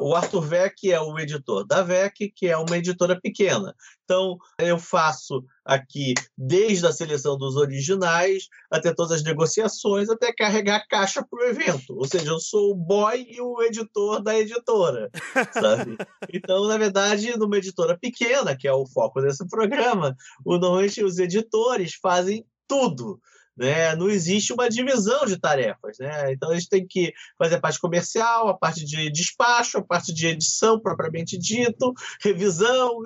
O Arthur Vec é o editor da Vec, que é uma editora pequena. Então, eu faço aqui desde a seleção dos originais até todas as negociações, até carregar caixa para o evento. Ou seja, eu sou o boy e o editor da editora, sabe? Então, na verdade, numa editora pequena, que é o foco desse programa, normalmente os editores fazem tudo. Né? Não existe uma divisão de tarefas. Né? Então, a gente tem que fazer a parte comercial, a parte de despacho, a parte de edição propriamente dito, revisão,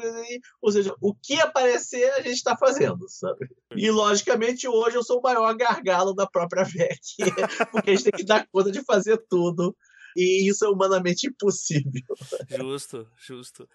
ou seja, o que aparecer a gente está fazendo. Sabe? E, logicamente, hoje eu sou o maior gargalo da própria VEC, porque a gente tem que dar conta de fazer tudo. E isso é humanamente impossível. Justo, justo.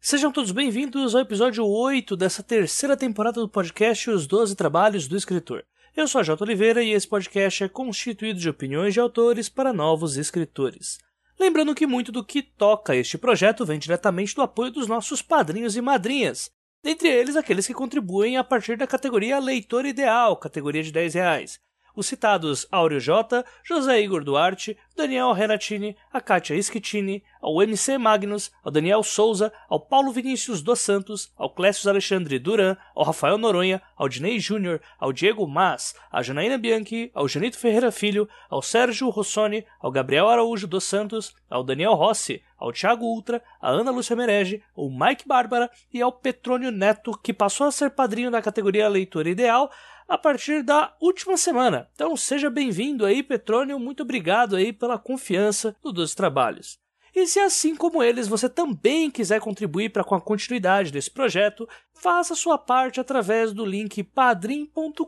Sejam todos bem-vindos ao episódio 8 dessa terceira temporada do podcast Os Doze Trabalhos do Escritor. Eu sou a Jota Oliveira e esse podcast é constituído de opiniões de autores para novos escritores. Lembrando que muito do que toca este projeto vem diretamente do apoio dos nossos padrinhos e madrinhas, dentre eles aqueles que contribuem a partir da categoria Leitor Ideal, categoria de 10 reais os citados Áureo J, José Igor Duarte, Daniel Renatini, a Kátia Ischitini, ao MC Magnus, ao Daniel Souza, ao Paulo Vinícius dos Santos, ao Clécio Alexandre Duran, ao Rafael Noronha, ao Dinei Júnior, ao Diego Mas, à Janaína Bianchi, ao Janito Ferreira Filho, ao Sérgio Rossoni, ao Gabriel Araújo dos Santos, ao Daniel Rossi, ao Thiago Ultra, à Ana Lúcia Merege, ao Mike Bárbara e ao Petrônio Neto, que passou a ser padrinho da categoria Leitor Ideal, a partir da última semana. Então seja bem-vindo aí, Petrônio, muito obrigado aí pela confiança no Doze Trabalhos. E se assim como eles você também quiser contribuir para com a continuidade desse projeto, faça sua parte através do link padrim.com.br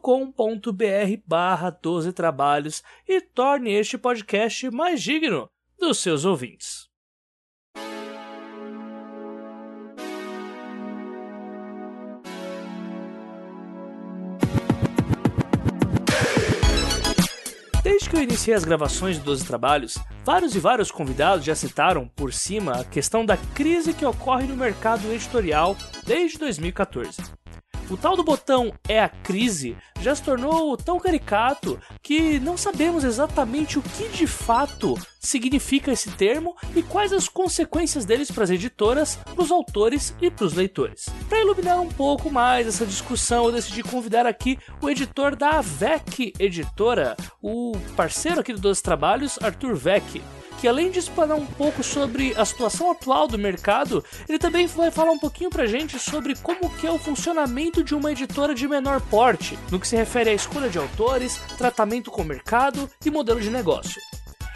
barra 12 trabalhos e torne este podcast mais digno dos seus ouvintes. Eu iniciei as gravações de 12 Trabalhos, vários e vários convidados já citaram por cima a questão da crise que ocorre no mercado editorial desde 2014. O tal do botão é a crise já se tornou tão caricato que não sabemos exatamente o que de fato significa esse termo e quais as consequências deles para as editoras, para os autores e para os leitores. Para iluminar um pouco mais essa discussão, eu decidi convidar aqui o editor da AVEC Editora, o parceiro aqui do Dois Trabalhos, Arthur Vec que além de explanar um pouco sobre a situação atual do mercado, ele também vai falar um pouquinho pra gente sobre como que é o funcionamento de uma editora de menor porte, no que se refere à escolha de autores, tratamento com o mercado e modelo de negócio.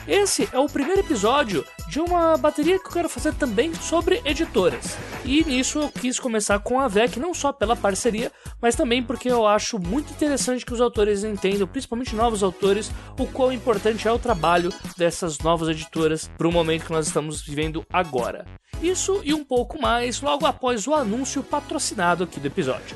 Esse é o primeiro episódio de uma bateria que eu quero fazer também sobre editoras. E nisso eu quis começar com a VEC, não só pela parceria, mas também porque eu acho muito interessante que os autores entendam, principalmente novos autores, o quão importante é o trabalho dessas novas editoras para o momento que nós estamos vivendo agora. Isso e um pouco mais logo após o anúncio patrocinado aqui do episódio.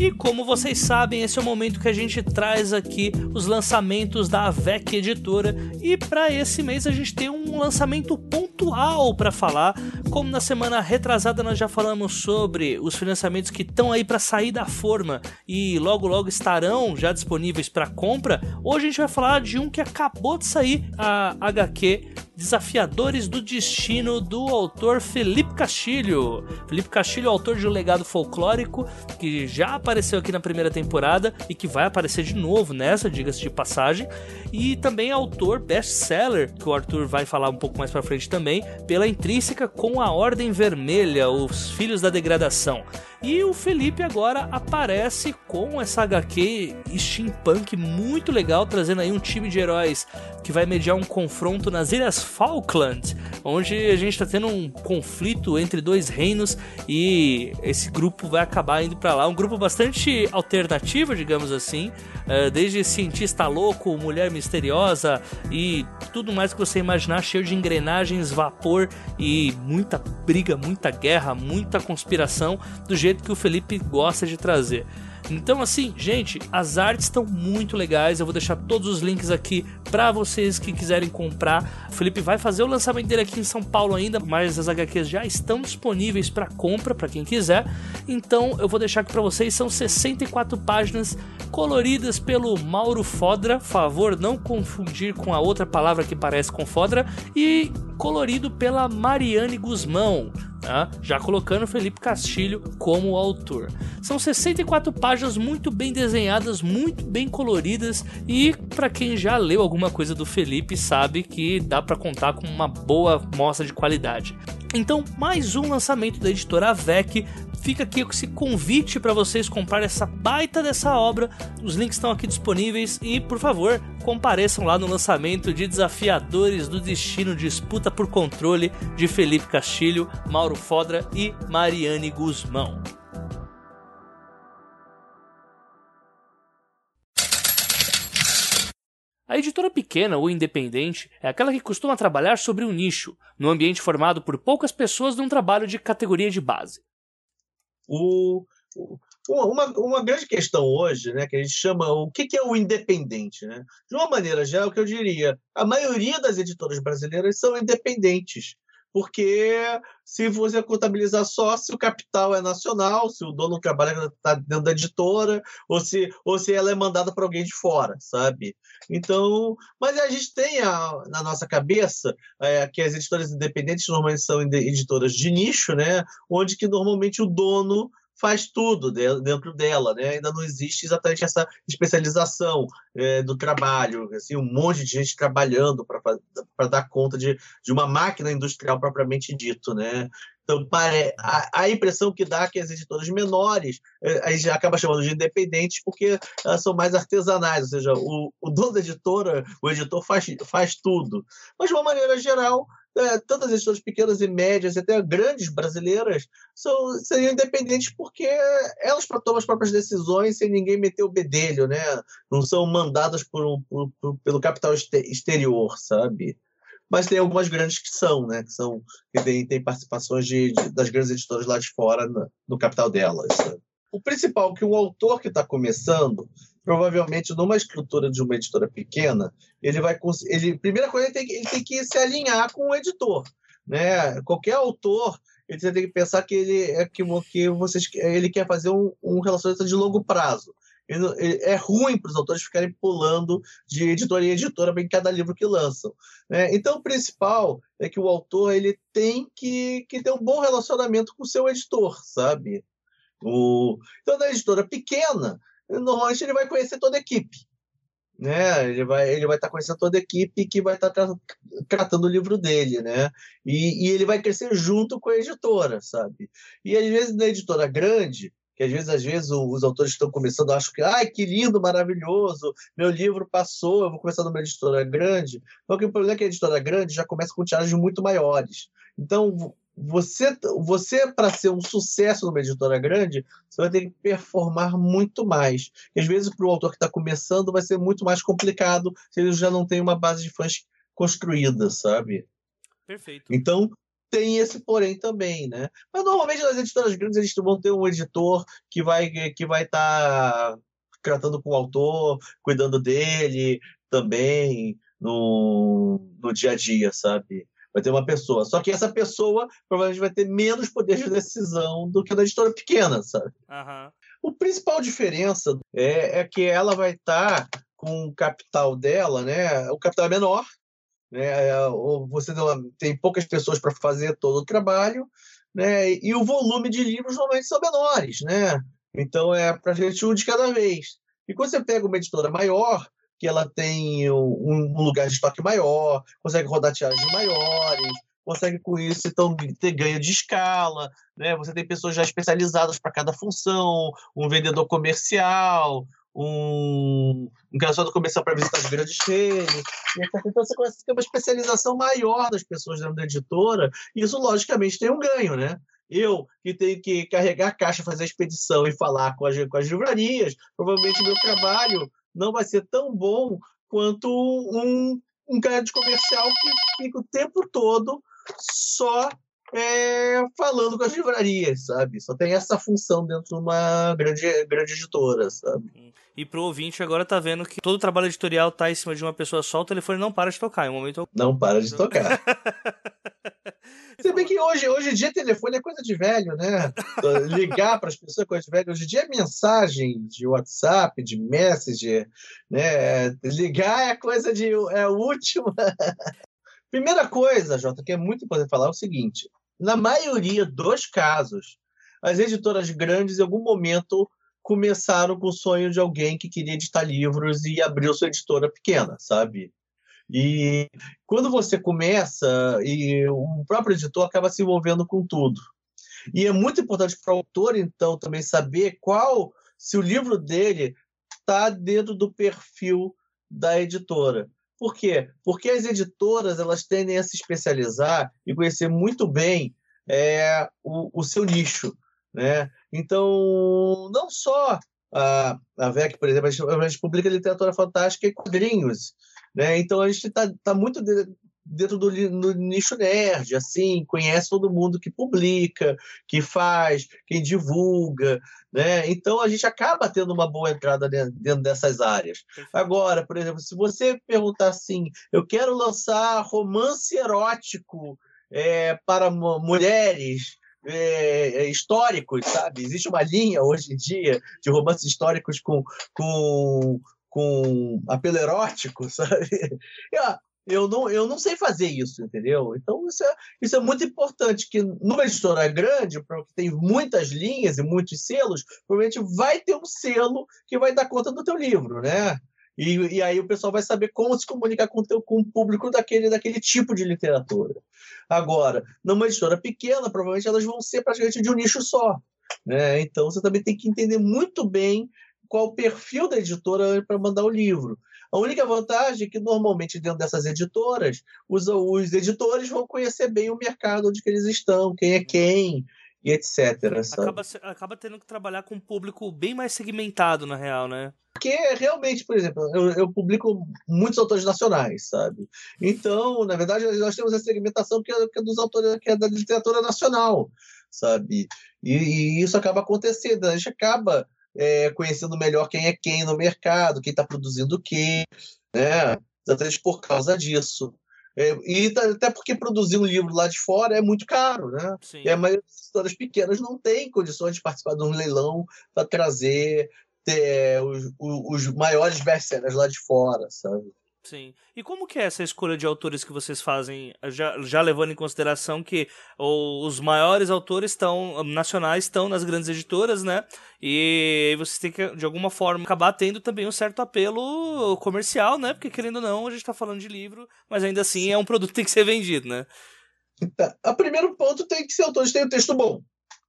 E como vocês sabem, esse é o momento que a gente traz aqui os lançamentos da AVEC Editora. E para esse mês a gente tem um lançamento pontual para falar. Como na semana retrasada nós já falamos sobre os financiamentos que estão aí para sair da forma e logo logo estarão já disponíveis para compra, hoje a gente vai falar de um que acabou de sair, a HQ Desafiadores do Destino, do autor Felipe Castilho. Felipe Castilho é autor de um legado folclórico que já apareceu aqui na primeira temporada e que vai aparecer de novo nessa, diga-se de passagem. E também é autor best-seller, que o Arthur vai falar um pouco mais pra frente também, pela intrínseca com a Ordem Vermelha, Os Filhos da Degradação. E o Felipe agora aparece com essa HQ steampunk muito legal, trazendo aí um time de heróis que vai mediar um confronto nas Ilhas Falkland, onde a gente está tendo um conflito entre dois reinos e esse grupo vai acabar indo para lá. Um grupo bastante alternativo, digamos assim, eh, desde cientista louco, mulher misteriosa e tudo mais que você imaginar, cheio de engrenagens, vapor e muita briga, muita guerra, muita conspiração, do jeito que o Felipe gosta de trazer. Então, assim, gente, as artes estão muito legais. Eu vou deixar todos os links aqui para vocês que quiserem comprar. O Felipe vai fazer o lançamento dele aqui em São Paulo ainda, mas as HQs já estão disponíveis para compra para quem quiser. Então, eu vou deixar aqui para vocês. São 64 páginas coloridas pelo Mauro Fodra. Favor, não confundir com a outra palavra que parece com Fodra. E colorido pela Mariane Guzmão já colocando Felipe Castilho como autor. São 64 páginas muito bem desenhadas, muito bem coloridas e para quem já leu alguma coisa do Felipe sabe que dá para contar com uma boa mostra de qualidade. Então, mais um lançamento da editora AVEC fica aqui esse convite para vocês comprar essa baita dessa obra. Os links estão aqui disponíveis e, por favor, compareçam lá no lançamento de Desafiadores do Destino Disputa por Controle de Felipe Castilho, Mauro Fodra e Mariane Guzmão. A editora pequena ou independente é aquela que costuma trabalhar sobre um nicho, num ambiente formado por poucas pessoas num trabalho de categoria de base. O, uma, uma grande questão hoje, né, que a gente chama o que, que é o independente, né? De uma maneira geral, o que eu diria, a maioria das editoras brasileiras são independentes, porque se você contabilizar só se o capital é nacional, se o dono trabalha tá dentro da editora, ou se, ou se ela é mandada para alguém de fora, sabe? Então, mas a gente tem a, na nossa cabeça é, que as editoras independentes normalmente são editoras de nicho, né? Onde que normalmente o dono faz tudo dentro dela, né? Ainda não existe exatamente essa especialização é, do trabalho, assim, um monte de gente trabalhando para dar conta de, de uma máquina industrial propriamente dito, né? Então, a, a impressão que dá é que as editoras menores, é, a gente acaba chamando de independentes porque elas são mais artesanais, ou seja, o, o dono da editora, o editor faz, faz tudo. Mas, de uma maneira geral, é, tantas editoras pequenas e médias, até grandes brasileiras, são, seriam independentes porque elas tomam as próprias decisões sem ninguém meter o bedelho, né? Não são mandadas por por, por, pelo capital exterior, sabe? Mas tem algumas grandes que são, né? Que, são, que tem, tem participações de, de das grandes editoras lá de fora no, no capital delas. Sabe? O principal que um autor que está começando provavelmente numa estrutura de uma editora pequena, ele vai ele primeira coisa ele tem, ele tem que se alinhar com o editor, né? Qualquer autor ele tem que pensar que ele é que, que vocês ele quer fazer um, um relacionamento de longo prazo. Ele, ele, é ruim para os autores ficarem pulando de editora em editora em cada livro que lançam. Né? Então, o principal é que o autor ele tem que, que ter um bom relacionamento com o seu editor, sabe? O, então, na editora pequena, normalmente ele vai conhecer toda a equipe. Né? Ele vai ele vai estar tá conhecendo toda a equipe que vai estar tá tratando o livro dele, né? E, e, ele vai crescer junto com a editora, sabe? E às vezes na editora grande, que às vezes às vezes os autores estão começando, acham que, ai, que lindo, maravilhoso, meu livro passou, eu vou começar numa editora grande. Só que o problema é que a editora grande já começa com tiragens muito maiores. Então, você, você para ser um sucesso numa editora grande, você vai ter que performar muito mais. E às vezes, para o autor que está começando, vai ser muito mais complicado se ele já não tem uma base de fãs construída, sabe? Perfeito. Então, tem esse porém também, né? Mas normalmente nas editoras grandes eles vão ter um editor que vai que vai estar tá tratando com o autor, cuidando dele também no, no dia a dia, sabe? Vai ter uma pessoa. Só que essa pessoa provavelmente vai ter menos poder de decisão do que a da editora pequena, sabe? Uhum. O principal diferença é, é que ela vai estar tá com o capital dela, né? O capital é menor, né? É, você tem poucas pessoas para fazer todo o trabalho, né? E o volume de livros normalmente são menores, né? Então é para gente um de cada vez. E quando você pega uma editora maior, que ela tem um, lugar de estoque maior, consegue rodar tiragens maiores, consegue com isso então ter ganho de escala, né? Você tem pessoas já especializadas para cada função, um vendedor comercial, um, um relacionador comercial para visitar as grandes redes, então você começa a ter uma especialização maior das pessoas dentro da editora, e isso logicamente tem um ganho, né? Eu, que tenho que carregar a caixa, fazer a expedição e falar com as, com as livrarias, provavelmente meu trabalho não vai ser tão bom quanto um, um cara de comercial que fica o tempo todo só é, falando com as livrarias, sabe? Só tem essa função dentro de uma grande, grande editora, sabe? E pro ouvinte agora tá vendo que todo o trabalho editorial tá em cima de uma pessoa só, o telefone não para de tocar. Em um momento. Não para de tocar. Se bem que hoje, hoje em dia telefone é coisa de velho, né? Ligar para as pessoas é coisa de velho. Hoje em dia é mensagem de WhatsApp, de Messenger, né? Ligar é coisa de. é o último. Primeira coisa, Jota, que é muito importante falar é o seguinte: na maioria dos casos, as editoras grandes, em algum momento, começaram com o sonho de alguém que queria editar livros e abriu sua editora pequena, sabe? E quando você começa, e o próprio editor acaba se envolvendo com tudo. E é muito importante para o autor, então, também saber qual, se o livro dele está dentro do perfil da editora. Por quê? Porque as editoras elas tendem a se especializar e conhecer muito bem é, o, o seu nicho. Né? Então, não só a, a VEC, por exemplo, a gente, a gente publica literatura fantástica e quadrinhos, né? Então a gente está tá muito de, dentro do nicho nerd, assim, conhece todo mundo que publica, que faz, quem divulga, né? Então a gente acaba tendo uma boa entrada dentro dessas áreas. Agora, por exemplo, se você perguntar assim, eu quero lançar romance erótico é, para mulheres, é, históricos, sabe? Existe uma linha hoje em dia de romances históricos com, com com apelo erótico, sabe? Eu não, eu não sei fazer isso, entendeu? Então, isso é, isso é muito importante, que numa editora grande, que tem muitas linhas e muitos selos, provavelmente vai ter um selo que vai dar conta do teu livro, né? E, e aí o pessoal vai saber como se comunicar com, teu, com o público daquele, daquele tipo de literatura. Agora, numa editora pequena, provavelmente elas vão ser praticamente de um nicho só. Né? Então, você também tem que entender muito bem qual o perfil da editora para mandar o livro. A única vantagem é que, normalmente, dentro dessas editoras, os, os editores vão conhecer bem o mercado onde eles estão, quem é quem, e etc. Acaba, acaba, tendo que trabalhar com um público bem mais segmentado, na real, né? Porque realmente, por exemplo, eu, eu, publico muitos autores nacionais, sabe? Então, na verdade, nós temos a segmentação que é, que é dos autores, que é da literatura nacional, sabe? E, e, isso acaba acontecendo, a gente acaba é, conhecendo melhor quem é quem no mercado, quem está produzindo o quê, né? exatamente por causa disso. É, e tá, até porque produzir um livro lá de fora é muito caro, né? Sim. E a maioria das editoras pequenas não tem condições de participar de um leilão para trazer ter, os, os maiores best-sellers lá de fora, sabe? Sim. E como que é essa escolha de autores que vocês fazem, já, já levando em consideração que os maiores autores estão nacionais estão nas grandes editoras, né? E vocês têm que, de alguma forma, acabar tendo também um certo apelo comercial, né? Porque, querendo ou não, a gente está falando de livro, mas ainda assim é um produto que tem que ser vendido, né? Então, o primeiro ponto tem que ser autores que tenham texto bom.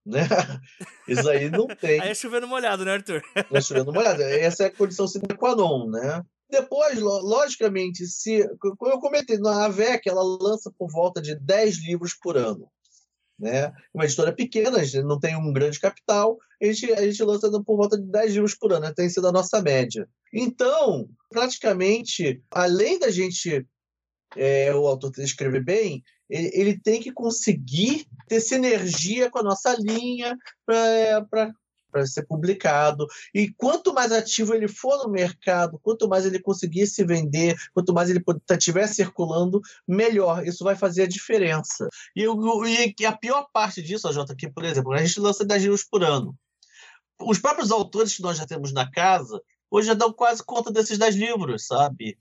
Né? Isso aí não tem. aí é chovendo molhado, né, Arthur? É chovendo molhado. Essa é a condição sine qua non, né? Depois, logicamente, se como eu comentei, na AVEC ela lança por volta de 10 livros por ano. Né? Uma editora pequena, a gente não tem um grande capital, a gente, a gente lança por volta de 10 livros por ano, né? tem sido a nossa média. Então, praticamente, além da gente, é, o autor escrever bem, ele, ele, tem que conseguir ter sinergia com a nossa linha para para ser publicado. E quanto mais ativo ele for no mercado, quanto mais ele conseguir se vender, quanto mais ele estiver tá, circulando, melhor. Isso vai fazer a diferença. E, e a pior parte disso, Jota, que, por exemplo, a gente lança 10 livros por ano. Os próprios autores que nós já temos na casa, hoje já dão quase conta desses 10 livros, sabe?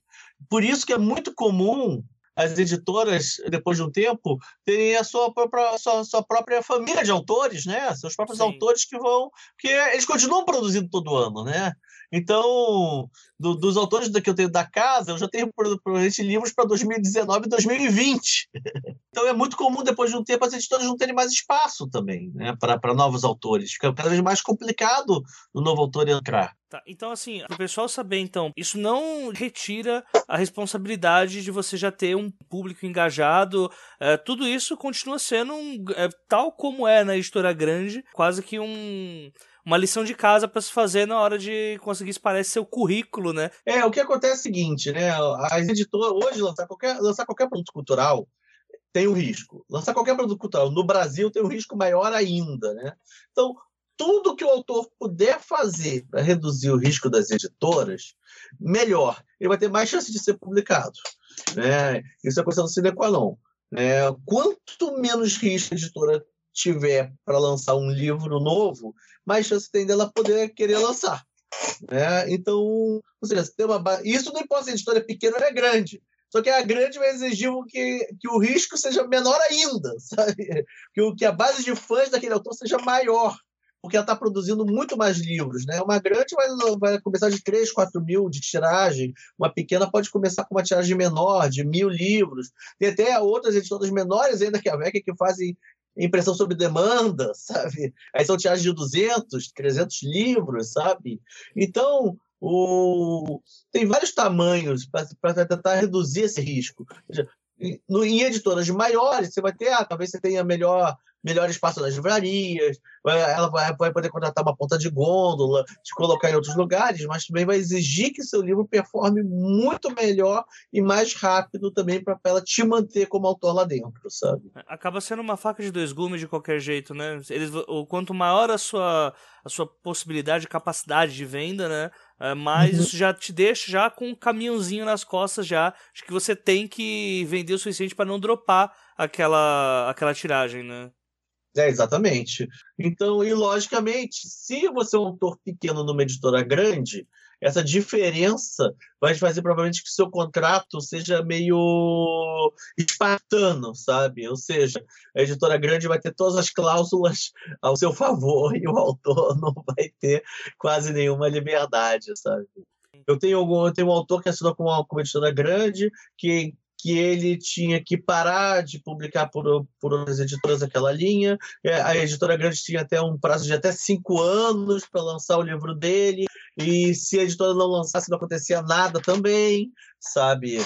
Por isso que é muito comum as editoras, depois de um tempo, terem a sua própria, sua, sua própria família de autores, né? Seus próprios Sim. autores que vão. que eles continuam produzindo todo ano, né? Então, do, dos autores que eu tenho da casa, eu já tenho provavelmente livros para 2019 e 2020. então é muito comum, depois de um tempo, as editoras não terem mais espaço também né, para novos autores. Fica cada vez mais complicado o novo autor entrar. Tá, então assim, para o pessoal saber, então, isso não retira a responsabilidade de você já ter um público engajado. É, tudo isso continua sendo um, é, tal como é na editora grande, quase que um uma lição de casa para se fazer na hora de conseguir espalhar seu currículo, né? É, o que acontece é o seguinte, né? As editoras, hoje, lançar qualquer, lançar qualquer produto cultural tem um risco. Lançar qualquer produto cultural no Brasil tem um risco maior ainda. Né? Então, tudo que o autor puder fazer para reduzir o risco das editoras, melhor. Ele vai ter mais chance de ser publicado. Né? Isso é questão do sine qua non. É, quanto menos risco a editora tiver para lançar um livro novo, mais chance tem dela poder querer lançar. Né? Então, ou seja, tem uma isso não importa se a editora é pequena ou é grande. Só que a grande vai exigir que, que o risco seja menor ainda, sabe? Que, o, que a base de fãs daquele autor seja maior, porque ela está produzindo muito mais livros. Né? Uma grande vai, vai começar de 3, 4 mil de tiragem, uma pequena pode começar com uma tiragem menor, de mil livros. Tem até outras editoras menores ainda que a VEC que fazem impressão sob demanda, sabe? Aí são tiragens de 200, 300 livros, sabe? Então, o... tem vários tamanhos para tentar reduzir esse risco. Em editoras maiores, você vai ter, ah, talvez você tenha melhor melhor espaço nas livrarias, ela vai, vai poder contratar uma ponta de gôndola, te colocar em outros lugares, mas também vai exigir que seu livro performe muito melhor e mais rápido também para ela te manter como autor lá dentro, sabe? Acaba sendo uma faca de dois gumes de qualquer jeito, né? Eles, o quanto maior a sua, a sua possibilidade, capacidade de venda, né? É, mas uhum. isso já te deixa já com um caminhãozinho nas costas já de que você tem que vender o suficiente para não dropar aquela, aquela tiragem, né? É, exatamente. Então, e logicamente, se você é um autor pequeno numa editora grande, essa diferença vai fazer provavelmente que o seu contrato seja meio espartano, sabe? Ou seja, a editora grande vai ter todas as cláusulas ao seu favor e o autor não vai ter quase nenhuma liberdade, sabe? Eu tenho, eu tenho um autor que assinou com uma, com uma editora grande, que que ele tinha que parar de publicar por, por outras editoras aquela linha. É, a editora grande tinha até um prazo de até cinco anos para lançar o livro dele, e se a editora não lançasse, não acontecia nada também, sabe?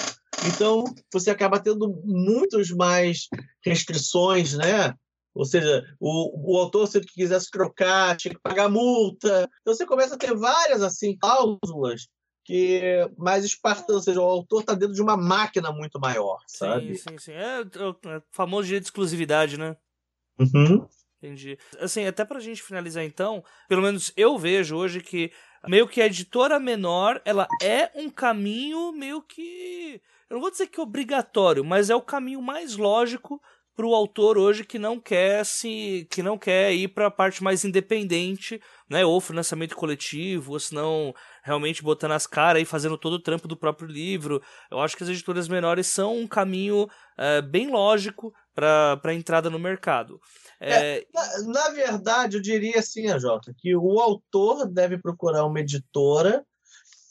Então, você acaba tendo muitas mais restrições, né? Ou seja, o, o autor, se ele quisesse trocar, tinha que pagar multa. Então, você começa a ter várias assim cláusulas que mais espartano, ou seja, o autor está dentro de uma máquina muito maior, sabe? Sim, sim, sim. É, é, é o famoso direito de exclusividade, né? Uhum. Entendi. Assim, até pra gente finalizar então, pelo menos eu vejo hoje que meio que a editora menor, ela é um caminho meio que. Eu não vou dizer que é obrigatório, mas é o caminho mais lógico para o autor hoje que não quer se que não quer ir para a parte mais independente, né, ou financiamento coletivo, ou se não realmente botando as caras e fazendo todo o trampo do próprio livro. Eu acho que as editoras menores são um caminho é, bem lógico para a entrada no mercado. É... É, na, na, verdade, eu diria assim, Jota, que o autor deve procurar uma editora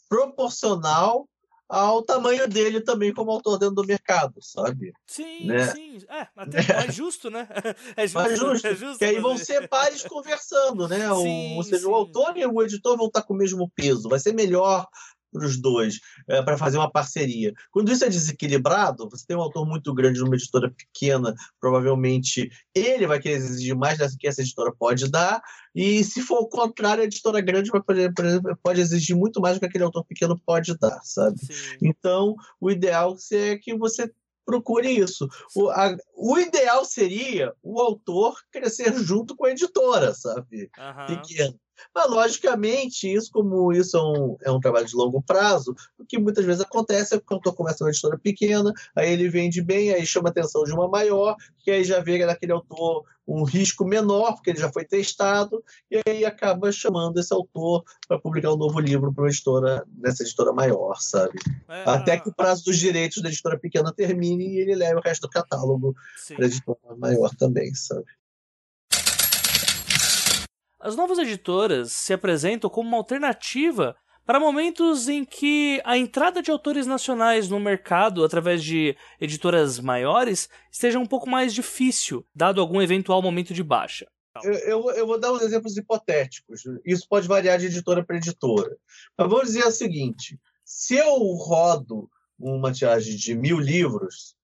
proporcional ao tamanho dele também como autor dentro do mercado, sabe? Sim, né? sim. É, até é. é justo, né? É justo. É justo, é justo que aí vão ser pares conversando, né? Sim, o, ou seja, sim. o autor e o editor vão estar com o mesmo peso. Vai ser melhor para os dois, é, para fazer uma parceria. Quando isso é desequilibrado, você tem um autor muito grande numa editora pequena, provavelmente ele vai querer exigir mais do que essa editora pode dar, e se for o contrário, a editora grande vai poder, pode exigir muito mais do que aquele autor pequeno pode dar, sabe? Sim. Então, o ideal é que você procure isso. O, a, o ideal seria o autor crescer junto com a editora, sabe? Uhum. Pequeno. Mas, logicamente, isso, como isso é um, é um trabalho de longo prazo, o que muitas vezes acontece é que o autor começa uma editora pequena, aí ele vende bem, aí chama a atenção de uma maior, que aí já vê naquele autor um risco menor, porque ele já foi testado, e aí acaba chamando esse autor para publicar um novo livro para uma editora, nessa editora maior, sabe? É, Até que o prazo dos direitos da editora pequena termine e ele leve o resto do catálogo para a editora maior também, sabe? As novas editoras se apresentam como uma alternativa para momentos em que a entrada de autores nacionais no mercado através de editoras maiores esteja um pouco mais difícil, dado algum eventual momento de baixa. Eu, eu, eu, vou dar uns exemplos hipotéticos. Isso pode variar de editora para editora. Mas vamos dizer o seguinte: se eu rodo uma tiragem de mil livros,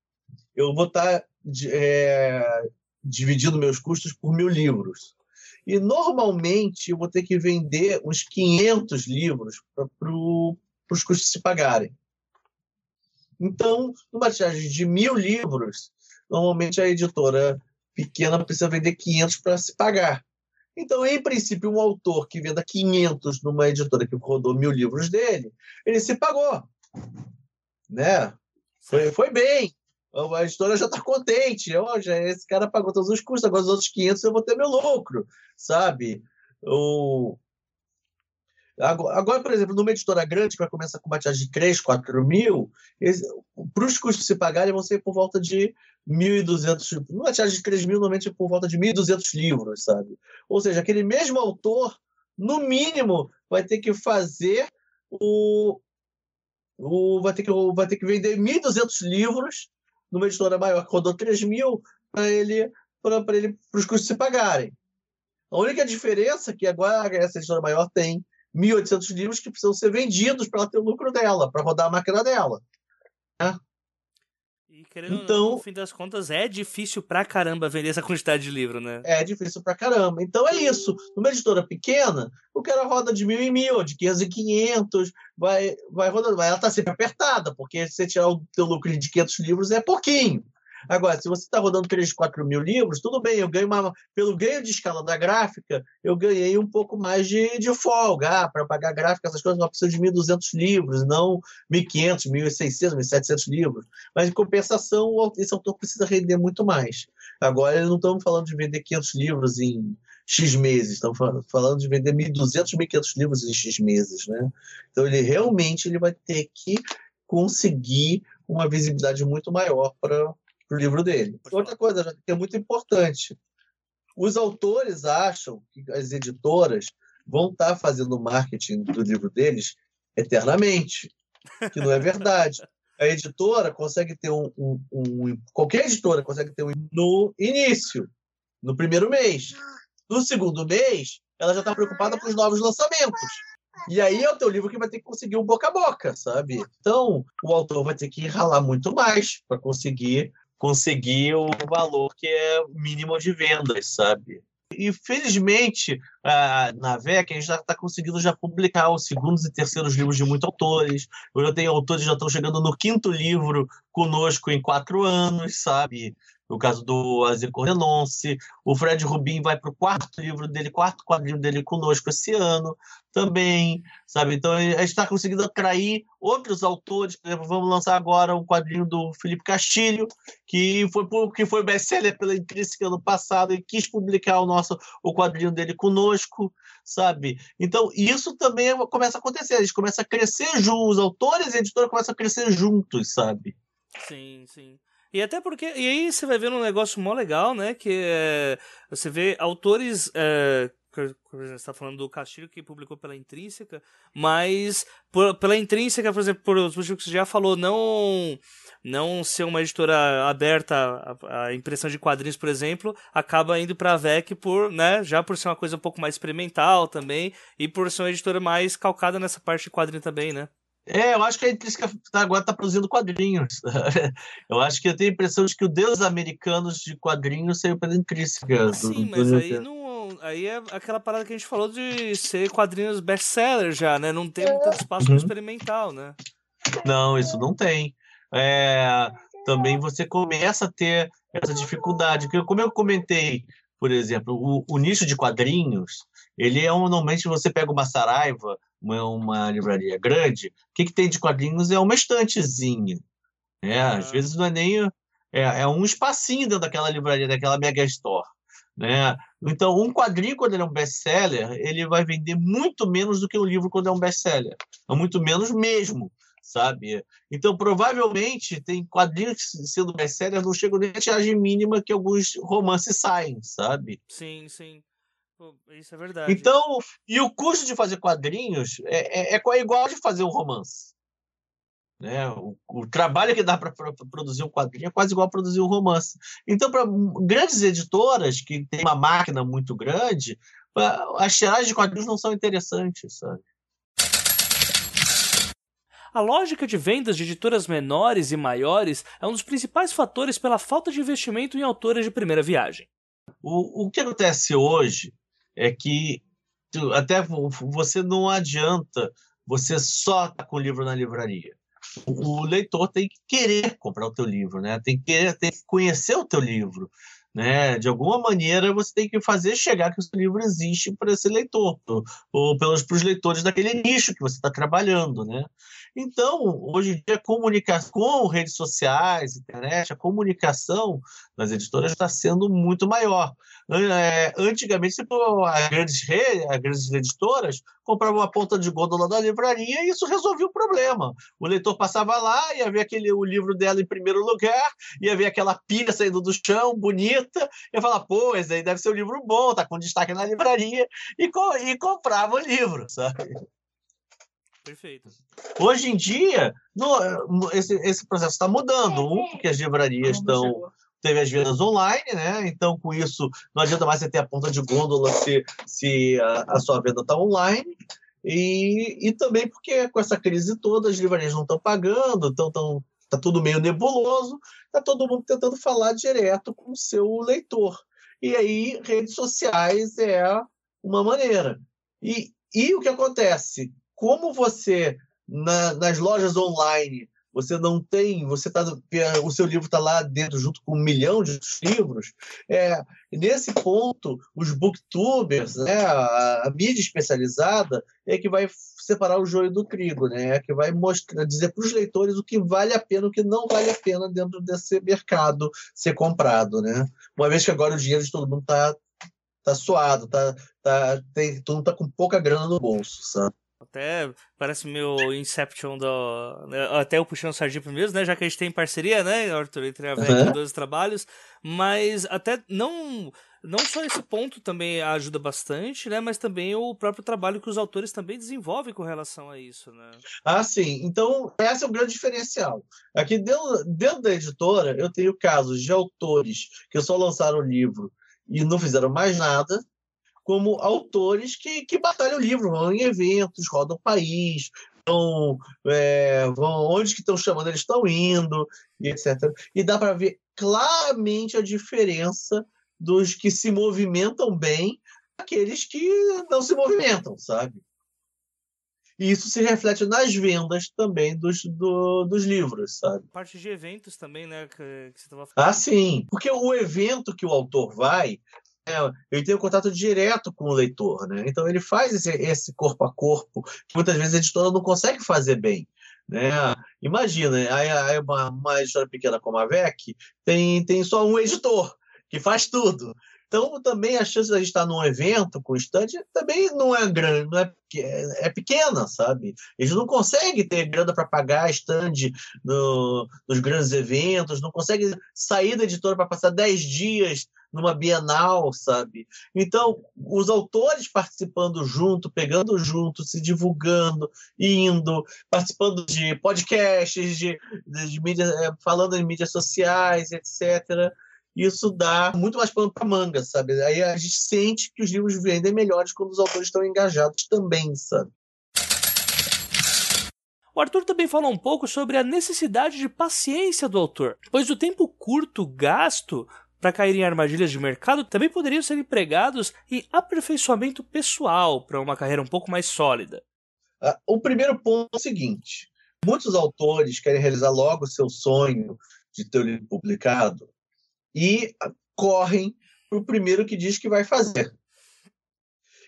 eu vou estar é, dividindo meus custos por mil livros. E normalmente eu vou ter que vender uns 500 livros para pro, os custos se pagarem. Então, numa tiragem de mil livros, normalmente a editora pequena precisa vender 500 para se pagar. Então, em princípio, um autor que venda 500 numa editora que rodou mil livros dele, ele se pagou. Né? Foi, foi bem. A editora já está contente. Oh, já, esse cara pagou todos os custos, agora os outros 500 eu vou ter meu lucro, sabe? O... Agora, por exemplo, numa editora grande que vai começar com uma tiragem de 3, 4 mil, para os custos se pagarem vão ser por volta de 1.200, numa tiragem de 3 mil, normalmente por volta de 1.200 livros, sabe? Ou seja, aquele mesmo autor, no mínimo, vai ter que fazer o. o vai, ter que, vai ter que vender 1.200 livros numa editora maior que rodou 3 mil para ele para ele para os custos se pagarem. A única diferença é que agora essa editora maior tem 1.800 livros que precisam ser vendidos para ela ter o lucro dela, para rodar a máquina dela. Né? Querendo então, no fim das contas, é difícil pra caramba vender essa quantidade de livro, né? É difícil pra caramba. Então é isso. Numa editora pequena, o cara roda de mil em mil, de 500 em 500, vai, vai rodando. Ela tá sempre apertada, porque se você tirar o teu lucro de 500 livros é pouquinho. Agora, se você está rodando 3, 4 mil livros, tudo bem, eu ganho uma. Pelo ganho de escala da gráfica, eu ganhei um pouco mais de, de folga. Ah, para pagar gráfica, essas coisas, eu preciso de 1.200 livros, não 1.500, 1.600, 1.700 livros. Mas, em compensação, esse autor precisa render muito mais. Agora, não estamos falando de vender 500 livros em X meses, estamos falando de vender 1.200, 1.500 livros em X meses. Né? Então, ele realmente ele vai ter que conseguir uma visibilidade muito maior para para o livro dele. Outra coisa que é muito importante: os autores acham que as editoras vão estar fazendo o marketing do livro deles eternamente, que não é verdade. A editora consegue ter um, um, um qualquer editora consegue ter um no início, no primeiro mês. No segundo mês, ela já está preocupada com os novos lançamentos. E aí é o teu livro que vai ter que conseguir um boca a boca, sabe? Então, o autor vai ter que ralar muito mais para conseguir conseguir o valor que é mínimo de vendas, sabe? E felizmente, na VEC, a gente já está conseguindo já publicar os segundos e terceiros livros de muitos autores. Eu já tenho autores que já estão chegando no quinto livro conosco em quatro anos, sabe? No caso do Azer Cordenonce. O Fred Rubin vai para o quarto livro dele, quarto quadrinho dele conosco esse ano também, sabe? Então a gente está conseguindo atrair outros autores. Por exemplo, vamos lançar agora um quadrinho do Felipe Castilho, que foi que foi best-seller pela Intrínseca ano passado e quis publicar o nosso o quadrinho dele conosco, sabe? Então isso também começa a acontecer. A gente começa a crescer juntos, os autores e a editora começam a crescer juntos, sabe? Sim, sim. E até porque. E aí você vai ver um negócio mó legal, né? Que é, você vê autores. É, você está falando do Castilho que publicou pela Intrínseca, mas por, pela Intrínseca, por exemplo, por os motivos que você já falou, não não ser uma editora aberta à, impressão de quadrinhos, por exemplo, acaba indo para a VEC por, né, já por ser uma coisa um pouco mais experimental também e por ser uma editora mais calcada nessa parte de quadrinho também, né? É, eu acho que a Intrínseca agora está produzindo quadrinhos. eu acho que eu tenho a impressão de que o Deus Americanos de quadrinhos saiu pela Intrínseca. Sim, do, mas aí não. Aí é aquela parada que a gente falou de ser quadrinhos best-seller já, né? Não tem tanto espaço uhum. experimental, né? Não, isso não tem. É, também você começa a ter essa dificuldade. Como eu comentei, por exemplo, o, o nicho de quadrinhos, ele é um, normalmente você pega uma Saraiva, uma, uma livraria grande, o que, que tem de quadrinhos é uma estantezinha. Né? Uhum. Às vezes não é nem. É, é um espacinho dentro daquela livraria, daquela mega store. Né? Então, um quadrinho, quando ele é um best-seller, ele vai vender muito menos do que um livro quando é um best-seller. É muito menos mesmo, sabe? Então, provavelmente, tem quadrinhos sendo best-seller não chegam nem a tiragem mínima que alguns romances saem, sabe? Sim, sim. Isso é verdade. Então, e o custo de fazer quadrinhos é, é, é igual de fazer um romance. Né? O, o trabalho que dá para produzir um quadrinho é quase igual a produzir um romance. Então, para grandes editoras que têm uma máquina muito grande, as tiragens de quadrinhos não são interessantes, sabe? A lógica de vendas de editoras menores e maiores é um dos principais fatores pela falta de investimento em autores de primeira viagem. O, o que acontece hoje é que até você não adianta você só tá com o livro na livraria. o leitor tem que querer comprar o teu livro, né? Tem que querer, tem que conhecer o teu livro. Né? De alguma maneira você tem que fazer chegar que o seu livro existe para esse leitor, ou pelos para os leitores daquele nicho que você está trabalhando, né? Então, hoje em dia, comunicação com redes sociais, internet, a comunicação das editoras está sendo muito maior. É, antigamente, as grandes, redes, as grandes editoras compravam uma ponta de gôndola da livraria e isso resolvia o problema. O leitor passava lá, ia ver aquele, o livro dela em primeiro lugar, ia ver aquela pilha saindo do chão, bonita, ia falar, pô, esse aí deve ser um livro bom, tá com destaque na livraria, e, e comprava o livro, sabe? Perfeito. Hoje em dia, no, esse, esse processo está mudando. Um, porque as livrarias estão. Teve as vendas online, né? Então, com isso, não adianta mais você ter a ponta de gôndola se, se a, a sua venda está online. E, e também porque com essa crise toda, as livrarias não estão pagando, então tão, tá tudo meio nebuloso, tá todo mundo tentando falar direto com o seu leitor. E aí, redes sociais é uma maneira. E, e o que acontece? como você na, nas lojas online você não tem, você tá, o seu livro está lá dentro junto com um milhão de livros. É, nesse ponto, os booktubers, né, a, a, mídia especializada é que vai separar o joio do trigo, né, é que vai mostrar, dizer para os leitores o que vale a pena, o que não vale a pena dentro desse mercado ser comprado, né. Uma vez que agora o dinheiro de todo mundo está tá suado, tá, tá, tem, todo mundo está com pouca grana no bolso, sabe? Até parece meu Inception do. Né, até eu puxando o sardinha mesmo, né? Já que a gente tem parceria, né, Arthur, entre a VEC uhum. e 12 trabalhos. Mas até não. Não só esse ponto também ajuda bastante, né? Mas também o próprio trabalho que os autores também desenvolvem com relação a isso, né? Ah, sim. Então, esse é o grande diferencial. Aqui dentro, dentro da editora, eu tenho casos de autores que só lançaram o livro e não fizeram mais nada, como autores que, que batalham o livro, vão em eventos, rodam o país, vão, é, vão onde que estão chamando, eles estão indo, e etc. E dá para ver claramente a diferença dos que se movimentam bem aqueles que não se movimentam, sabe? E isso se reflete nas vendas também dos, do, dos livros, sabe? Parte de eventos também, né? Que, que você tava falando. Ah, sim. Porque o evento que o autor vai ele tem um contato direto com o leitor, né? Então ele faz esse, esse corpo a corpo que muitas vezes a editora não consegue fazer bem. Né? Imagina, aí, aí uma, uma editora pequena como a VEC tem, tem só um editor que faz tudo. Então, também a chance de a gente estar num evento com stand também não é grande, não é, é, é pequena, sabe? Eles não conseguem ter grana para pagar stand no, nos grandes eventos, não conseguem sair da editora para passar 10 dias numa bienal, sabe? Então, os autores participando junto, pegando junto, se divulgando, indo, participando de podcasts, de, de, mídia, é, falando em mídias sociais, etc isso dá muito mais pano para manga, sabe? Aí a gente sente que os livros vendem melhores quando os autores estão engajados também, sabe? O Arthur também falou um pouco sobre a necessidade de paciência do autor, pois o tempo curto gasto para cair em armadilhas de mercado também poderiam ser empregados em aperfeiçoamento pessoal para uma carreira um pouco mais sólida. Ah, o primeiro ponto é o seguinte: muitos autores querem realizar logo o seu sonho de ter o livro publicado e correm para o primeiro que diz que vai fazer.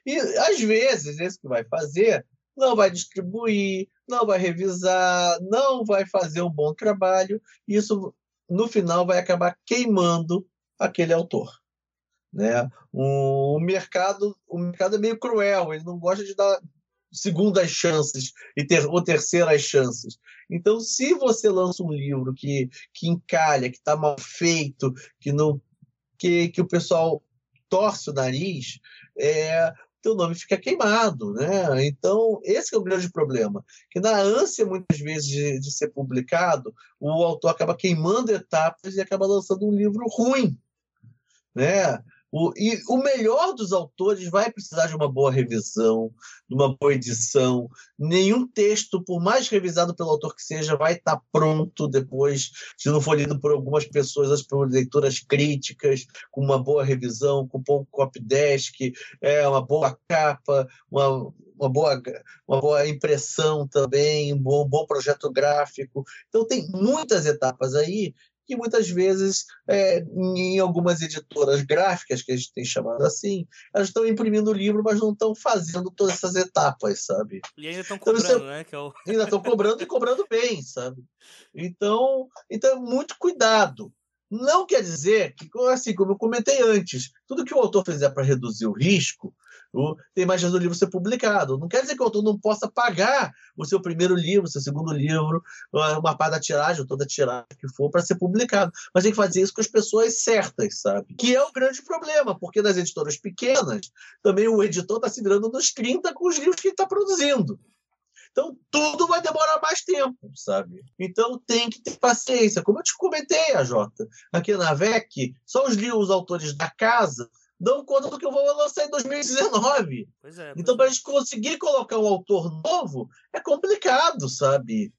E às vezes esse que vai fazer não vai distribuir, não vai revisar, não vai fazer um bom trabalho, isso no final vai acabar queimando aquele autor. Né? O, mercado, o mercado é meio cruel, ele não gosta de dar segundas chances e ter, ou terceiras chances. Então, se você lança um livro que, que encalha, que está mal feito, que, não, que, que o pessoal torce o nariz, é, teu nome fica queimado, né? Então, esse é o grande problema, que na ânsia, muitas vezes, de, de ser publicado, o autor acaba queimando etapas e acaba lançando um livro ruim, né? O, e o melhor dos autores vai precisar de uma boa revisão, de uma boa edição. Nenhum texto, por mais revisado pelo autor que seja, vai estar pronto depois, se não for lido por algumas pessoas, por leituras críticas, com uma boa revisão, com um bom copy desk, é, uma boa capa, uma, uma boa, uma boa impressão também, um bom, um bom projeto gráfico. Então, tem muitas etapas aí que muitas vezes, é, em algumas editoras gráficas, que a gente tem chamado assim, elas estão imprimindo o livro, mas não estão fazendo todas essas etapas, sabe? E ainda estão então, cobrando, então, né? Que é o... Ainda estão cobrando e cobrando bem, sabe? Então, então, muito cuidado. Não quer dizer que, assim, como eu comentei antes, tudo que o autor fizer para reduzir o risco, tem mais chance do livro ser publicado. Não quer dizer que o autor não possa pagar o seu primeiro livro, o seu segundo livro, uma parte da tiragem, ou toda a tiragem que for, para ser publicado. Mas tem que fazer isso com as pessoas certas, sabe? Que é o grande problema, porque nas editoras pequenas, também o editor está se virando nos 30 com os livros que ele está produzindo. Então, tudo vai demorar mais tempo, sabe? Então, tem que ter paciência. Como eu te comentei, a Jota, aqui na VEC, só os os autores da casa dão conta do que eu vou lançar em 2019. Pois é, pois então, para a gente conseguir colocar um autor novo, é complicado, sabe?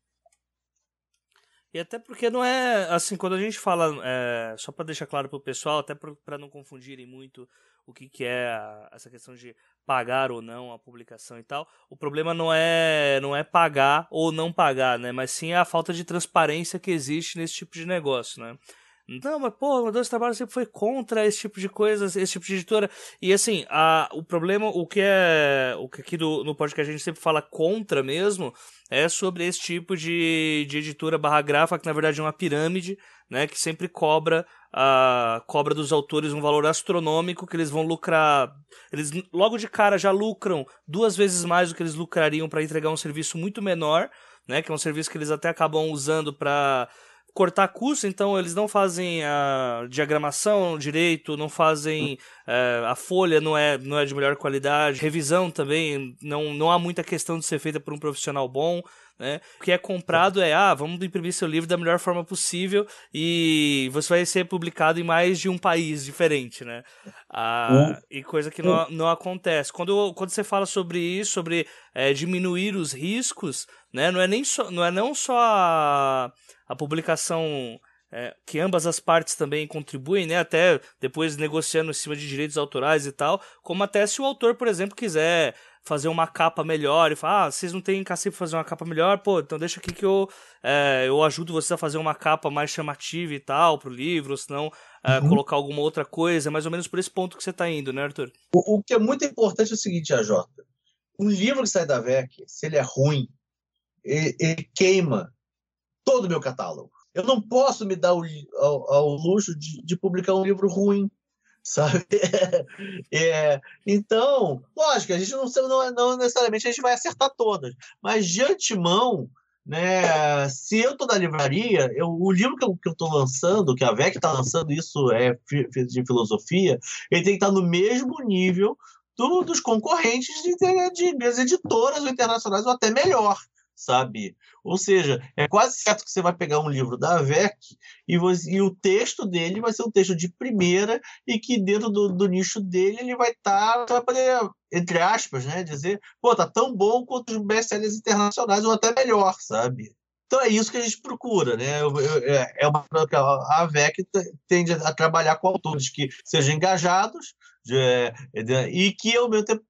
E até porque não é assim, quando a gente fala, é, só para deixar claro para o pessoal, até para não confundirem muito o que, que é a, essa questão de pagar ou não a publicação e tal, o problema não é não é pagar ou não pagar, né? Mas sim a falta de transparência que existe nesse tipo de negócio, né? Não, mas pô, o Dois Trabalhos sempre foi contra esse tipo de coisa, esse tipo de editora. E assim, a, o problema, o que é. O que aqui do, no podcast a gente sempre fala contra mesmo, é sobre esse tipo de, de editora barra gráfica, que na verdade é uma pirâmide, né? Que sempre cobra a cobra dos autores um valor astronômico que eles vão lucrar. Eles logo de cara já lucram duas vezes mais do que eles lucrariam para entregar um serviço muito menor, né? Que é um serviço que eles até acabam usando para cortar custo, então eles não fazem a diagramação direito, não fazem é, a folha não é, não é de melhor qualidade, revisão também não, não há muita questão de ser feita por um profissional bom. Né? O que é comprado é, ah, vamos imprimir seu livro da melhor forma possível e você vai ser publicado em mais de um país diferente, né? Ah, e coisa que não, não acontece. Quando, quando você fala sobre isso, sobre é, diminuir os riscos, né? Não é nem só, não é não só a, a publicação é, que ambas as partes também contribuem, né? Até depois negociando em cima de direitos autorais e tal, como até se o autor, por exemplo, quiser fazer uma capa melhor e falar, ah, vocês não têm cacife pra fazer uma capa melhor, pô, então deixa aqui que eu, é, eu ajudo vocês a fazer uma capa mais chamativa e tal pro livro, ou senão é, uhum. colocar alguma outra coisa, mais ou menos por esse ponto que você tá indo, né, Arthur? O, o que é muito importante é o seguinte, AJ, um livro que sai da VEC, se ele é ruim, ele, ele queima todo o meu catálogo. Eu não posso me dar o, ao, ao luxo de, de, publicar um livro ruim, sabe? É, então, lógico, a gente não, não, não necessariamente a gente vai acertar todas, mas de antemão, né, se eu estou na livraria, eu, o livro que eu estou lançando, que a VEC está lançando, isso é de filosofia, ele tem que estar no mesmo nível do, dos concorrentes de, de, de editoras internacionais, ou até melhor sabe? Ou seja, é quase certo que você vai pegar um livro da AVEC e, e o texto dele vai ser um texto de primeira e que dentro do, do nicho dele ele vai estar, tá, poder, entre aspas, né, dizer, pô, tá tão bom quanto os best-sellers internacionais ou até melhor, sabe? Então é isso que a gente procura, né? É, é uma a AVEC tende a trabalhar com autores que sejam engajados, de, de, e que ao mesmo tempo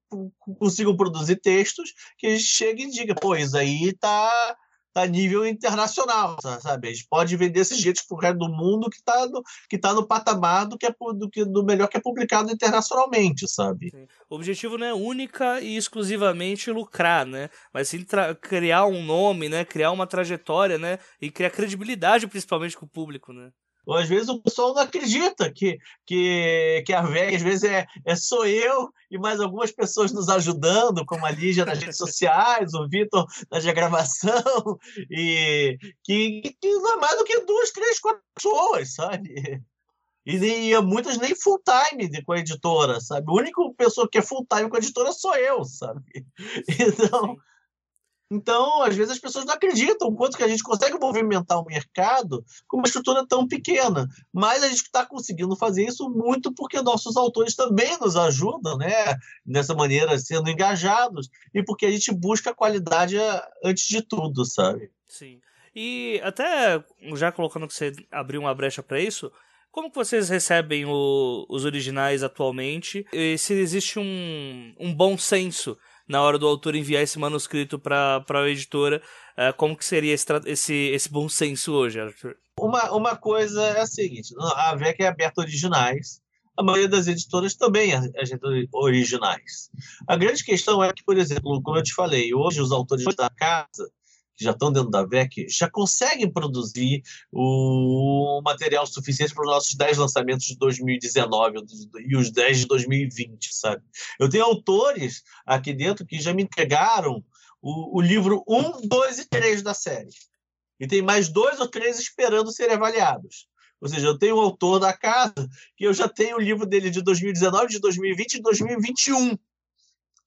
consigam produzir textos que a gente chegue e diga, pô, isso aí tá, tá nível internacional, sabe? A gente pode vender esses jeitos pro resto do mundo que tá no, que tá no patamar do que é do, que, do melhor que é publicado internacionalmente, sabe? Sim. O objetivo não é única e exclusivamente lucrar, né? Mas sim criar um nome, né? Criar uma trajetória, né? E criar credibilidade principalmente com o público, né? Às vezes o pessoal não acredita que, que, que a VEG, às vezes, é, é sou eu e mais algumas pessoas nos ajudando, como a Lígia nas redes sociais, o Vitor na diagramação, e que, que não é mais do que duas, três, quatro pessoas, sabe? E, e muitas nem full time com a editora, sabe? A única pessoa que é full time com a editora sou eu, sabe? Então. Então, às vezes, as pessoas não acreditam o quanto que a gente consegue movimentar o mercado com uma estrutura tão pequena. Mas a gente está conseguindo fazer isso muito porque nossos autores também nos ajudam, né? Dessa maneira, sendo engajados, e porque a gente busca qualidade antes de tudo, sabe? Sim. E até, já colocando que você abriu uma brecha para isso, como que vocês recebem o, os originais atualmente? E se existe um, um bom senso na hora do autor enviar esse manuscrito para a editora, uh, como que seria esse, esse, esse bom senso hoje, Arthur? Uma, uma coisa é a seguinte, a VEC é aberta originais, a maioria das editoras também é originais. A grande questão é que, por exemplo, como eu te falei, hoje os autores da casa que já estão dentro da VEC, já conseguem produzir o material suficiente para os nossos 10 lançamentos de 2019 e os 10 de 2020, sabe? Eu tenho autores aqui dentro que já me entregaram o, o livro 1, 2 e 3 da série. E tem mais dois ou três esperando serem avaliados. Ou seja, eu tenho um autor da casa que eu já tenho o livro dele de 2019, de 2020 e 2021.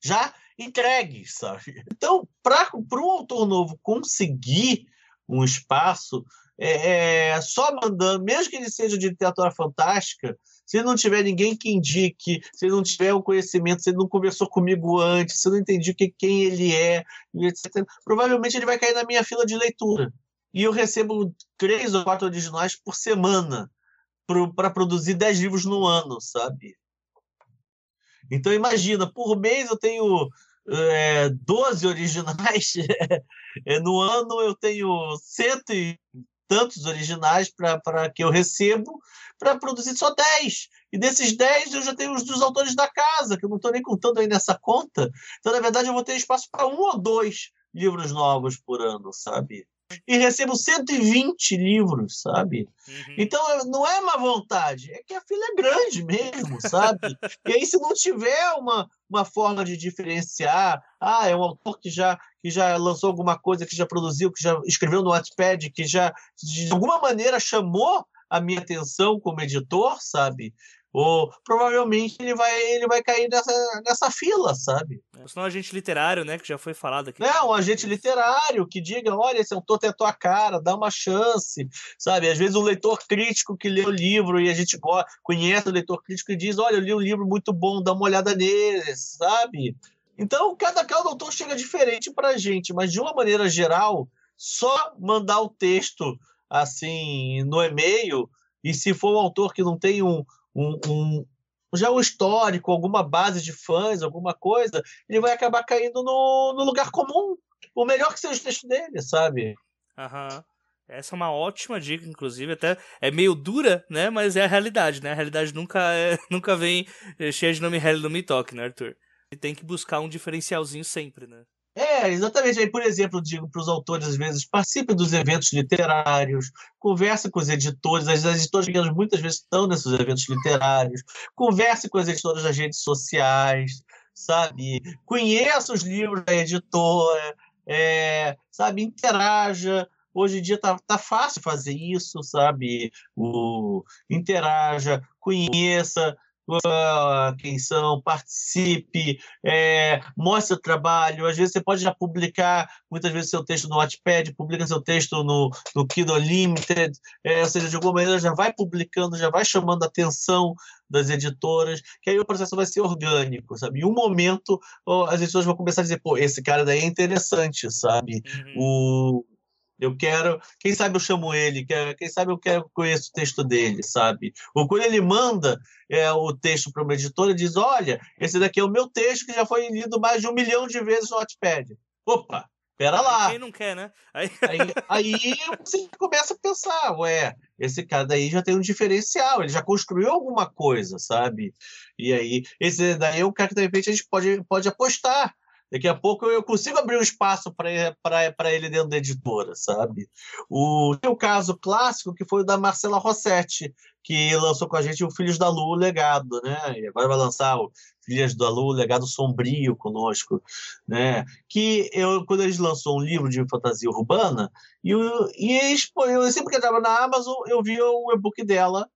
Já entregues, sabe? Então, para o autor novo conseguir um espaço, é, é, só mandando, mesmo que ele seja de literatura fantástica, se não tiver ninguém que indique, se não tiver o um conhecimento, se ele não conversou comigo antes, se não entendi que, quem ele é, etc., provavelmente ele vai cair na minha fila de leitura. E eu recebo três ou quatro originais por semana para produzir dez livros no ano, sabe? Então imagina, por mês eu tenho é, 12 originais. É, no ano eu tenho cento e tantos originais para que eu recebo para produzir só 10. E desses 10 eu já tenho os dos autores da casa, que eu não estou nem contando aí nessa conta. Então, na verdade, eu vou ter espaço para um ou dois livros novos por ano, sabe? E recebo 120 livros, sabe? Uhum. Então não é má vontade, é que a fila é grande mesmo, sabe? e aí, se não tiver uma, uma forma de diferenciar, ah, é um autor que já, que já lançou alguma coisa, que já produziu, que já escreveu no Wattpad, que já de alguma maneira chamou a minha atenção como editor, sabe? Ou provavelmente ele vai, ele vai cair nessa, nessa fila, sabe? É, senão um agente literário, né, que já foi falado aqui. Não, um agente literário que diga, olha, esse autor tem a tua cara, dá uma chance, sabe? Às vezes um leitor crítico que lê o livro e a gente conhece o leitor crítico e diz, olha, eu li um livro muito bom, dá uma olhada nele, sabe? Então, cada, cada autor chega diferente para a gente, mas de uma maneira geral, só mandar o texto assim no e-mail e se for um autor que não tem um, um, um já um histórico, alguma base de fãs, alguma coisa, ele vai acabar caindo no, no lugar comum. O melhor que seja o texto dele, sabe? Aham. Essa é uma ótima dica, inclusive, até é meio dura, né? Mas é a realidade, né? A realidade nunca, é, nunca vem cheia de nome real no me toque, né, Arthur? E tem que buscar um diferencialzinho sempre, né? É, exatamente. Aí, por exemplo, digo para os autores, às vezes, participe dos eventos literários, converse com os editores, as editoras muitas vezes estão nesses eventos literários, converse com as editoras das redes sociais, sabe? Conheça os livros da editora, é, sabe? Interaja. Hoje em dia tá, tá fácil fazer isso, sabe? O, interaja, conheça, quem são, participe, é, mostre o trabalho. Às vezes você pode já publicar, muitas vezes, seu texto no Wattpad, publica seu texto no, no Kindle Unlimited, é, ou seja, de alguma maneira já vai publicando, já vai chamando a atenção das editoras, que aí o processo vai ser orgânico, sabe? Em um momento, as editoras vão começar a dizer, pô, esse cara daí é interessante, sabe? Uhum. O eu quero, quem sabe eu chamo ele, quem sabe eu quero conheço o texto dele, sabe? Ou quando ele manda é, o texto para uma editora, diz: Olha, esse daqui é o meu texto que já foi lido mais de um milhão de vezes no Wattpad. Opa, pera lá. Quem não quer, né? Aí... aí, aí você começa a pensar: Ué, esse cara daí já tem um diferencial, ele já construiu alguma coisa, sabe? E aí, esse daí é um cara que de repente a gente pode, pode apostar Daqui a pouco eu consigo abrir um espaço para ele dentro da editora, sabe? O, o caso clássico que foi o da Marcela Rossetti, que lançou com a gente o Filhos da Lua, o Legado, né? E agora vai lançar o Filhos da Lua, o Legado Sombrio conosco, né? Que eu, quando eles lançou um livro de fantasia urbana, e, eu, e eles, eu sempre que eu estava na Amazon, eu via o e-book dela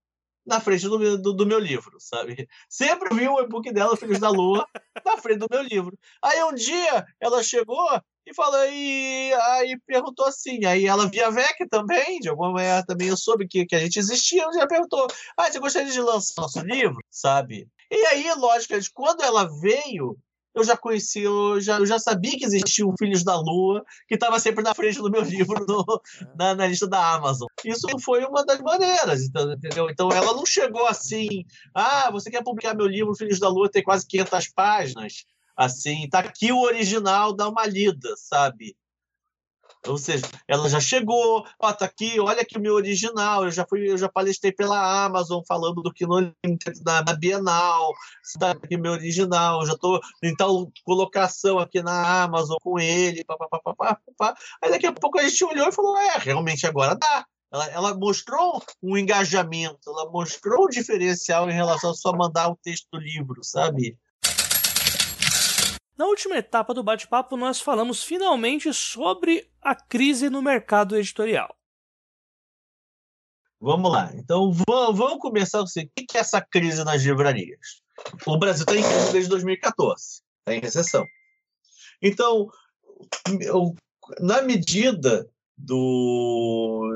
na frente do, do, do, meu livro, sabe? Sempre vi o e-book dela, Filhos da Lua, na frente do meu livro. Aí um dia ela chegou e falou e aí perguntou assim, aí ela via VEC também, de alguma maneira também eu soube que, que a gente existia, ela já perguntou, ah, você gostaria de lançar nosso livro, sabe? E aí, lógico, quando ela veio, eu já conheci, eu já, eu já sabia que existia o Filhos da Lua, que estava sempre na frente do meu livro no, na, na, lista da Amazon. Isso foi uma das maneiras, então, entendeu? Então ela não chegou assim, ah, você quer publicar meu livro Filhos da Lua, tem quase 500 páginas, assim, tá aqui o original, dá uma lida, sabe? Ou seja, ela já chegou, ó, tá aqui, olha aqui o meu original, eu já fui, eu já palestrei pela Amazon falando do que na, na Bienal, está aqui meu original, já tô em tal colocação aqui na Amazon com ele, pá, pá, pá, pá, pá. Aí daqui a pouco a gente olhou e falou, é, realmente agora dá. Ela, ela, mostrou um engajamento, ela mostrou um diferencial em relação a só mandar o texto do livro, sabe? Na última etapa do bate-papo, nós falamos finalmente sobre a crise no mercado editorial. Vamos lá. Então, vamos começar assim. O que é essa crise nas livrarias? O Brasil está em crise desde 2014, está em recessão. Então, na medida do,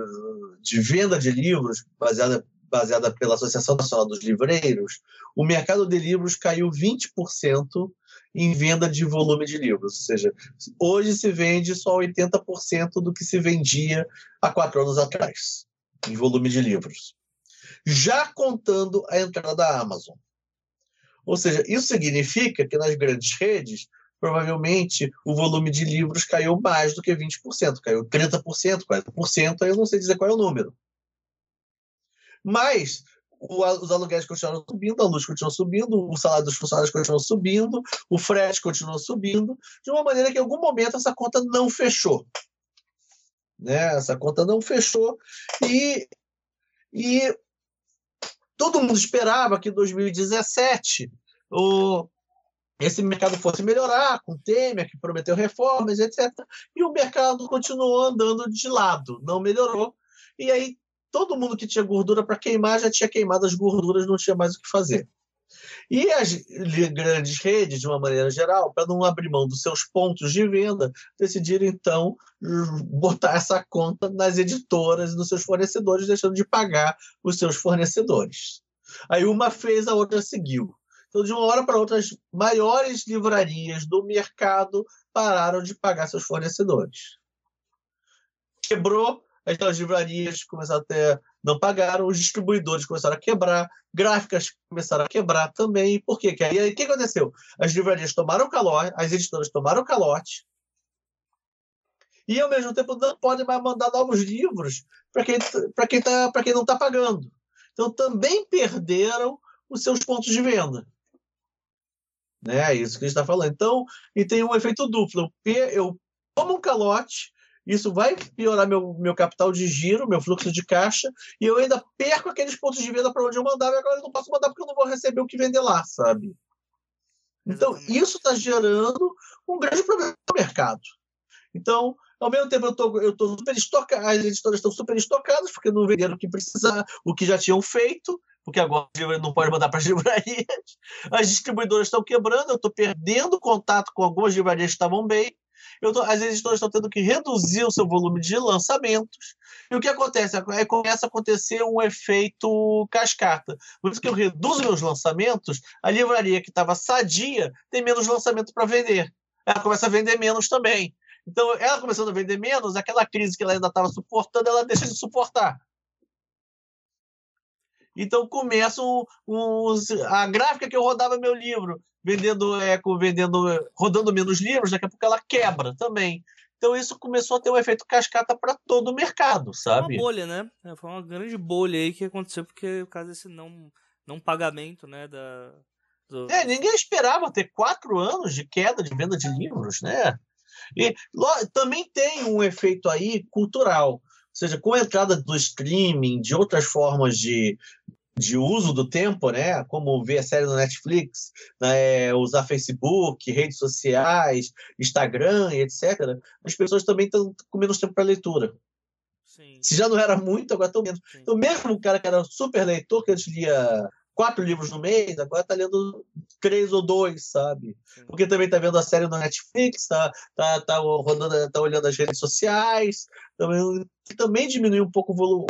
de venda de livros baseada, baseada pela Associação Nacional dos Livreiros, o mercado de livros caiu 20% em venda de volume de livros. Ou seja, hoje se vende só 80% do que se vendia há quatro anos atrás, em volume de livros. Já contando a entrada da Amazon. Ou seja, isso significa que nas grandes redes, provavelmente o volume de livros caiu mais do que 20%, caiu 30%, 40%, aí eu não sei dizer qual é o número. Mas os aluguéis continuam subindo, a luz continua subindo, o salário dos funcionários continua subindo, o frete continua subindo, de uma maneira que em algum momento essa conta não fechou. Né? Essa conta não fechou e, e todo mundo esperava que em 2017 o, esse mercado fosse melhorar, com Temer, que prometeu reformas, etc. E o mercado continuou andando de lado, não melhorou. E aí todo mundo que tinha gordura para queimar já tinha queimado as gorduras, não tinha mais o que fazer. E as grandes redes, de uma maneira geral, para não abrir mão dos seus pontos de venda, decidiram então botar essa conta nas editoras e nos seus fornecedores, deixando de pagar os seus fornecedores. Aí uma fez, a outra seguiu. Então, de uma hora para outra, as maiores livrarias do mercado pararam de pagar seus fornecedores. Quebrou as livrarias começaram a ter, não pagaram, os distribuidores começaram a quebrar, gráficas começaram a quebrar também. Por quê? Aí o que aconteceu? As livrarias tomaram calote, as editoras tomaram calote, e ao mesmo tempo não podem mais mandar novos livros para quem, quem, tá, quem não está pagando. Então também perderam os seus pontos de venda. Né? É isso que a gente está falando. Então, e tem um efeito duplo. Eu tomo um calote, isso vai piorar meu, meu capital de giro, meu fluxo de caixa, e eu ainda perco aqueles pontos de venda para onde eu mandava, e agora eu não posso mandar porque eu não vou receber o que vender lá, sabe? Então, isso está gerando um grande problema no mercado. Então, ao mesmo tempo, eu tô, eu tô super estocado, as editoras estão super estocadas, porque não venderam o que precisar, o que já tinham feito, porque agora não pode mandar para as livrarias. As distribuidoras estão quebrando, eu estou perdendo contato com algumas livrarias que estavam bem, tô, as editoras estão tendo que reduzir o seu volume de lançamentos. E o que acontece? Aí começa a acontecer um efeito cascata. Por isso que eu reduzo meus lançamentos, a livraria que estava sadia tem menos lançamento para vender. Ela começa a vender menos também. Então, ela começando a vender menos, aquela crise que ela ainda estava suportando, ela deixa de suportar. Então começa um, um, a gráfica que eu rodava meu livro, vendendo, é, vendendo, rodando menos livros, daqui a pouco ela quebra também. Então isso começou a ter um efeito cascata para todo o mercado, sabe? Uma bolha, né? É, foi uma grande bolha aí que aconteceu porque por causa desse não, não pagamento, né, da do... É, ninguém esperava ter quatro anos de queda de venda de livros, né? E também tem um efeito aí cultural. Ou seja, com a entrada do streaming, de outras formas de, de uso do tempo, né? Como ver a série no Netflix, né? usar Facebook, redes sociais, Instagram etc. As pessoas também estão com menos tempo para leitura. Sim. Se já não era muito, agora estão menos. Sim. Então, mesmo o cara que era super leitor, que antes lia quatro livros no mês, agora está lendo três ou dois, sabe? Porque também está vendo a série no Netflix, está tá, tá rodando, tá olhando as redes sociais, também, também diminui um pouco o volume,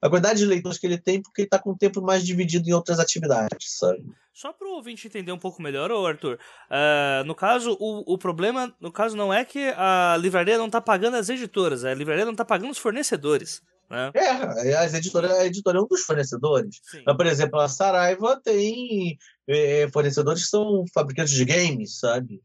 a quantidade de leitores que ele tem, porque ele está com o tempo mais dividido em outras atividades, sabe? Só para o ouvinte entender um pouco melhor, ô Arthur, uh, no caso, o, o problema, no caso, não é que a livraria não está pagando as editoras, a livraria não está pagando os fornecedores. Né? É, as editoras, a editora é um dos fornecedores. Mas, por exemplo, a Saraiva tem é, fornecedores que são fabricantes de games, sabe?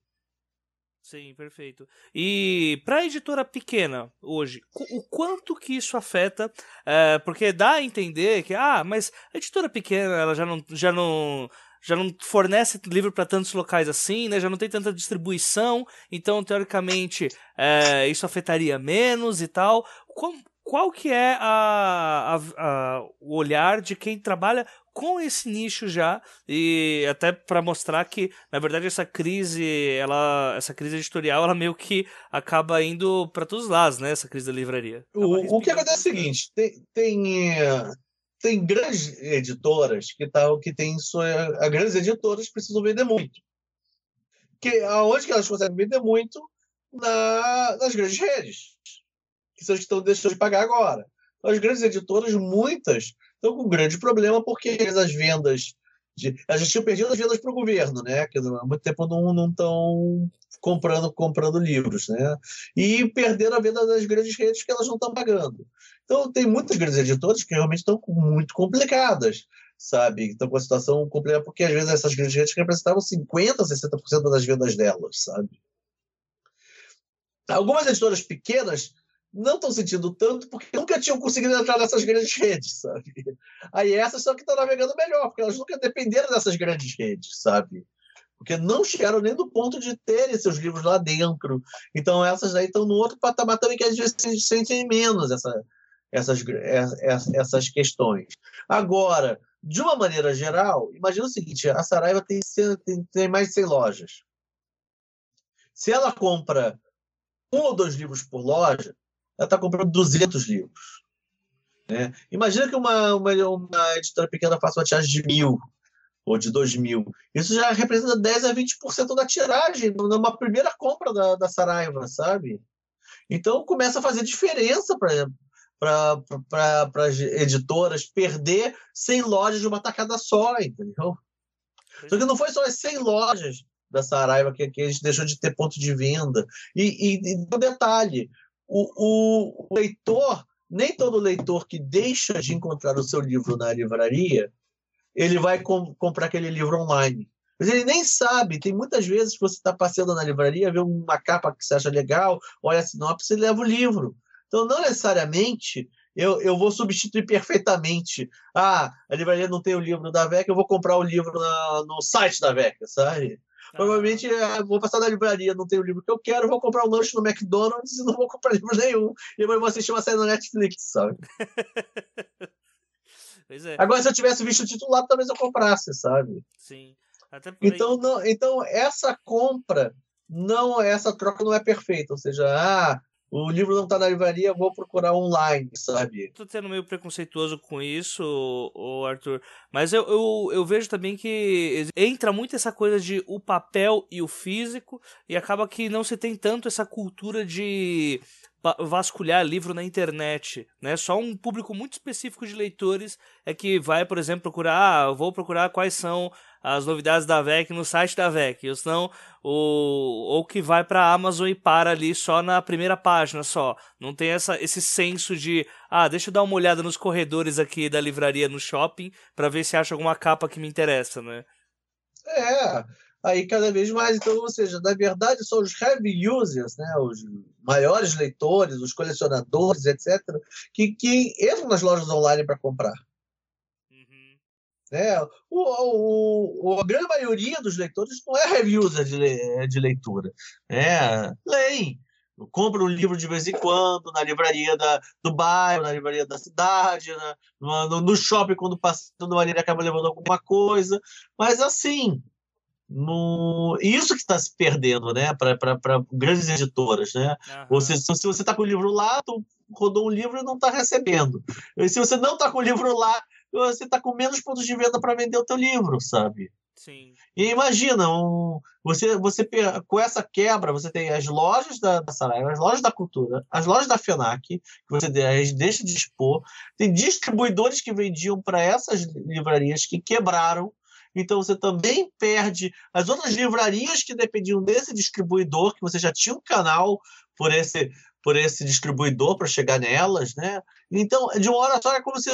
Sim, perfeito. E para a editora pequena hoje, o quanto que isso afeta? É, porque dá a entender que, ah, mas a editora pequena ela já não, já não, já não fornece livro para tantos locais assim, né? Já não tem tanta distribuição, então teoricamente é, isso afetaria menos e tal. Como, qual que é a, a, a, o olhar de quem trabalha com esse nicho já? E até para mostrar que na verdade essa crise ela essa crise editorial ela meio que acaba indo para todos os lados né? Essa crise da livraria. O, o que acontece é o seguinte tem, tem tem grandes editoras que tal que tem sua, as grandes editoras precisam vender muito. Que aonde que elas conseguem vender muito? Na, nas grandes redes que que estão deixando de pagar agora. As grandes editoras, muitas, estão com um grande problema porque as vendas. De, a gente tinha perdido as vendas para o governo, né? Que há muito tempo não estão comprando, comprando livros, né? E perderam a venda das grandes redes que elas não estão pagando. Então, tem muitas grandes editoras que realmente estão muito complicadas, sabe? Estão com a situação complicada, porque às vezes essas grandes redes representavam 50%, 60% das vendas delas, sabe? Algumas editoras pequenas não estão sentindo tanto porque nunca tinham conseguido entrar nessas grandes redes, sabe? Aí essas são que estão navegando melhor, porque elas nunca dependeram dessas grandes redes, sabe? Porque não chegaram nem do ponto de terem seus livros lá dentro. Então essas aí estão no outro patamar também que às vezes se sentem menos essa, essas, essas questões. Agora, de uma maneira geral, imagina o seguinte, a Saraiva tem, tem, tem mais de 100 lojas. Se ela compra um ou dois livros por loja, ela está comprando 200 livros. Né? Imagina que uma, uma, uma, editora pequena faça uma tiragem de mil ou de dois mil. Isso já representa 10 a 20% da tiragem numa primeira compra da, da Saraiva, sabe? Então começa a fazer diferença para as editoras perder 100 lojas de uma tacada só, entendeu? Só que não foi só as 100 lojas da Saraiva que, que a gente deixou de ter ponto de venda. E, e, e um detalhe, o, o leitor, nem todo leitor que deixa de encontrar o seu livro na livraria, ele vai com, comprar aquele livro online. Mas ele nem sabe, tem muitas vezes que você está passeando na livraria, vê uma capa que você acha legal, olha a sinopse e leva o livro. Então, não necessariamente eu, eu vou substituir perfeitamente. Ah, a livraria não tem o livro da VEC, eu vou comprar o livro na, no site da VEC, sabe? Provavelmente é, vou passar na livraria, não tenho o livro que eu quero, vou comprar um lanche no McDonald's e não vou comprar livro nenhum. E depois vou assistir uma série no Netflix, sabe? é. Agora, se eu tivesse visto o titulado, talvez eu comprasse, sabe? Sim. Então, não, então, essa compra, não essa troca não é perfeita. Ou seja, ah, o livro não está na livraria, vou procurar online, sabe? Tô sendo meio preconceituoso com isso, Arthur, mas eu, eu, eu, vejo também que entra muito essa coisa de o papel e o físico, e acaba que não se tem tanto essa cultura de vasculhar livro na internet, né? Só um público muito específico de leitores é que vai, por exemplo, procurar, ah, vou procurar quais são as novidades da VEC no site da VEC, ou senão o ou que vai para a Amazon e para ali só na primeira página só. Não tem essa esse senso de, ah, deixa eu dar uma olhada nos corredores aqui da livraria no shopping para ver se acha alguma capa que me interessa, né? É, aí cada vez mais. Então, ou seja, na verdade, são os heavy users, né, os maiores leitores, os colecionadores, etc., que, que entram nas lojas online para comprar. Uhum. É, o, o, a grande maioria dos leitores não é heavy user de, de leitura. É, leem. Compra um livro de vez em quando na livraria da, do bairro, na livraria da cidade, na, no, no shopping, quando passa de maneira acaba levando alguma coisa. Mas assim, no... Isso que está se perdendo, né, para grandes editoras, né? Uhum. Ou seja, se você está com o livro lá, tu rodou um livro e não está recebendo. E se você não está com o livro lá, você está com menos pontos de venda para vender o teu livro, sabe? Sim. E imagina, um, você, você com essa quebra, você tem as lojas da, da Saraiva, as lojas da Cultura, as lojas da FENAC, que você deixa de expor, tem distribuidores que vendiam para essas livrarias que quebraram, então você também perde as outras livrarias que dependiam desse distribuidor, que você já tinha um canal por esse, por esse distribuidor para chegar nelas, né? Então, de uma hora só é como se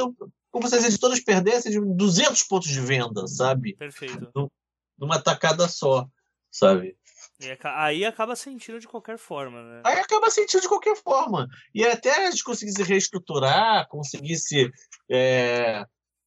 como se as editoras perdessem de 200 pontos de venda, sabe? Perfeito. Numa tacada só, sabe? E aí acaba sentindo de qualquer forma, né? Aí acaba sentindo de qualquer forma. E até a gente conseguir se reestruturar, conseguir se, é,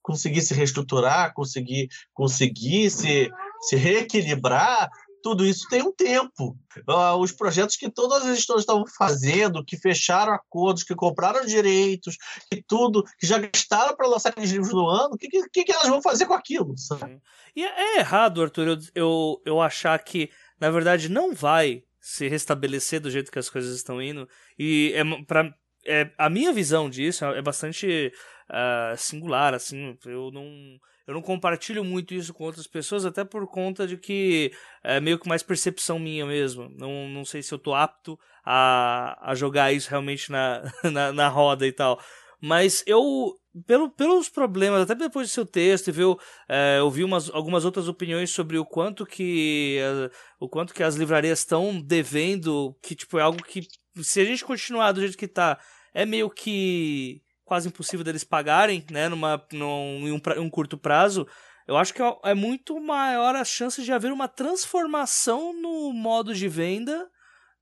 conseguir se reestruturar, conseguir, conseguir se, se reequilibrar, tudo isso tem um tempo. Uh, os projetos que todas as editoras estavam fazendo, que fecharam acordos, que compraram direitos, que tudo, que já gastaram para lançar aqueles livros no ano, o que, que, que, elas vão fazer com aquilo? Sabe? E é errado, Arthur, eu, eu, eu achar que, na verdade, não vai se restabelecer do jeito que as coisas estão indo. E é, pra, é, a minha visão disso é bastante uh, singular, assim. Eu não eu não compartilho muito isso com outras pessoas, até por conta de que é meio que mais percepção minha mesmo. Não, não sei se eu tô apto a, a jogar isso realmente na, na, na roda e tal. Mas eu, pelo, pelos problemas, até depois do seu texto, viu, é, eu vi umas, algumas outras opiniões sobre o quanto que é, o quanto que as livrarias estão devendo, que tipo é algo que se a gente continuar do jeito que tá, é meio que quase impossível deles pagarem, né, numa, num, em um, um curto prazo, eu acho que é, é muito maior a chance de haver uma transformação no modo de venda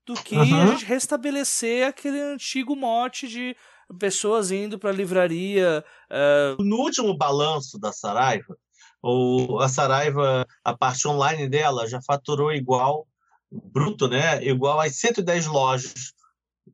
do que uhum. a gente restabelecer aquele antigo mote de pessoas indo para a livraria. Uh... No último balanço da Saraiva, o, a Saraiva, a parte online dela já faturou igual, bruto, né? Igual às 110 lojas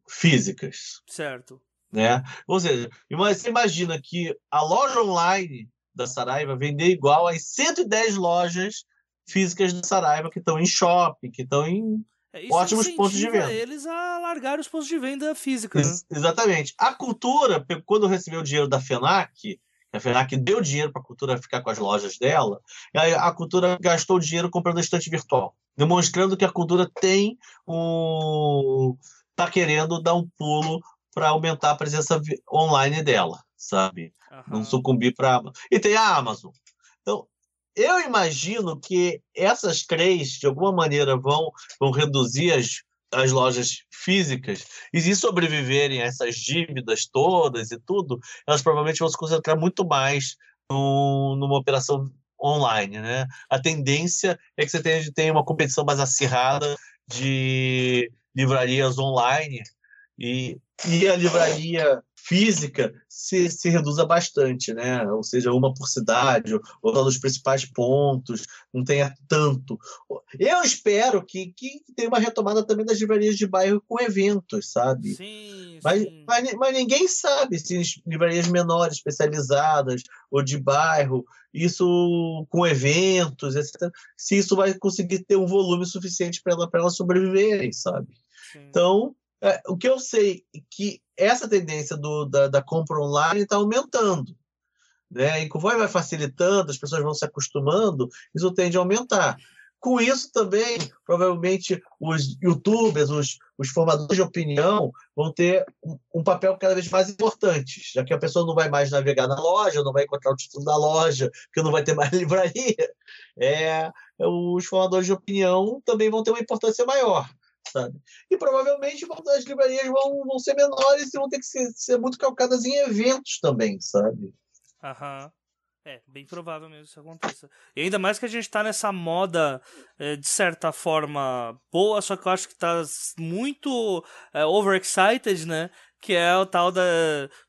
físicas. Certo. Né? Ou seja, você imagina que a loja online da Saraiva vender igual às 110 lojas físicas da Saraiva que estão em shopping, que estão em é, ótimos pontos de venda. eles a largar os pontos de venda física. Né? exatamente. A cultura, quando recebeu o dinheiro da FENAC, a FENAC deu dinheiro para a cultura ficar com as lojas dela, a cultura gastou dinheiro comprando a estante virtual, demonstrando que a cultura tem um. Está querendo dar um pulo para aumentar a presença online dela, sabe? Uhum. Não sucumbir para E tem a Amazon. Então, eu imagino que essas três, de alguma maneira, vão, vão reduzir as, as lojas físicas e se sobreviverem a essas dívidas todas e tudo, elas provavelmente vão se concentrar muito mais no, numa operação online, né? A tendência é que você tenha, tenha uma competição mais acirrada de livrarias online e, e a livraria física se, se reduza bastante, né? Ou seja, uma por cidade, ou nos principais pontos, não tenha tanto. Eu espero que, que tenha uma retomada também das livrarias de bairro com eventos, sabe? Sim, mas, sim. Mas, mas ninguém sabe se livrarias menores, especializadas, ou de bairro, isso com eventos, etc., se isso vai conseguir ter um volume suficiente para ela, elas sobreviverem, sabe? Então, é, o que eu sei é que essa tendência do, da, da compra online está aumentando. Né? E conforme vai facilitando, as pessoas vão se acostumando, isso tende a aumentar. Com isso também, provavelmente, os youtubers, os, os formadores de opinião vão ter um, um, papel cada vez mais importante, já que a pessoa não vai mais navegar na loja, não vai encontrar o título da loja, porque não vai ter mais livraria. É, os formadores de opinião também vão ter uma importância maior sabe? E provavelmente as livrarias vão, vão ser menores e vão ter que ser, ser muito calcadas em eventos também, sabe? Aham. É, bem provável mesmo que isso aconteça. E ainda mais que a gente tá nessa moda, é, de certa forma, boa, só que eu acho que tá muito é, overexcited, né? Que é o tal da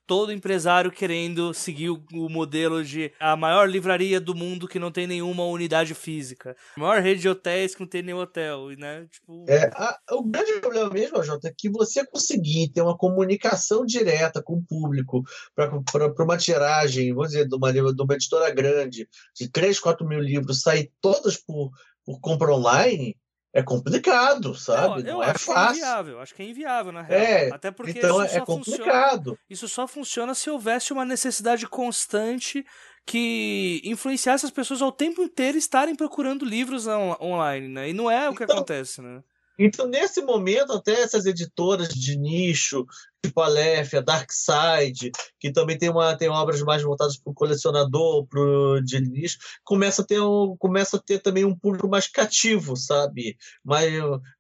todo empresário querendo seguir o, o, modelo de a maior livraria do mundo que não tem nenhuma unidade física, a maior rede de hotéis que não tem nenhum hotel, né? Tipo... É, a, o grande problema mesmo, Jota, é que você conseguir ter uma comunicação direta com o público para uma tiragem, vou dizer, de uma, de uma editora grande, de 3, 4 mil livros, sair todas por, por compra online, é complicado, sabe? Não é acho fácil. Que é inviável, acho que é inviável, na real. É, Até porque então isso é só funciona. complicado. Isso só funciona se houvesse uma necessidade constante que influenciasse as pessoas ao tempo inteiro estarem procurando livros on- online, né? E não é o que Então- acontece, né? Então, nesse momento, até essas editoras de nicho, tipo a Aleph, a Dark Side, que também tem, uma, tem obras mais voltadas para o colecionador, para o nicho, começa a, ter um, começa a ter também um público mais cativo, sabe? Mais,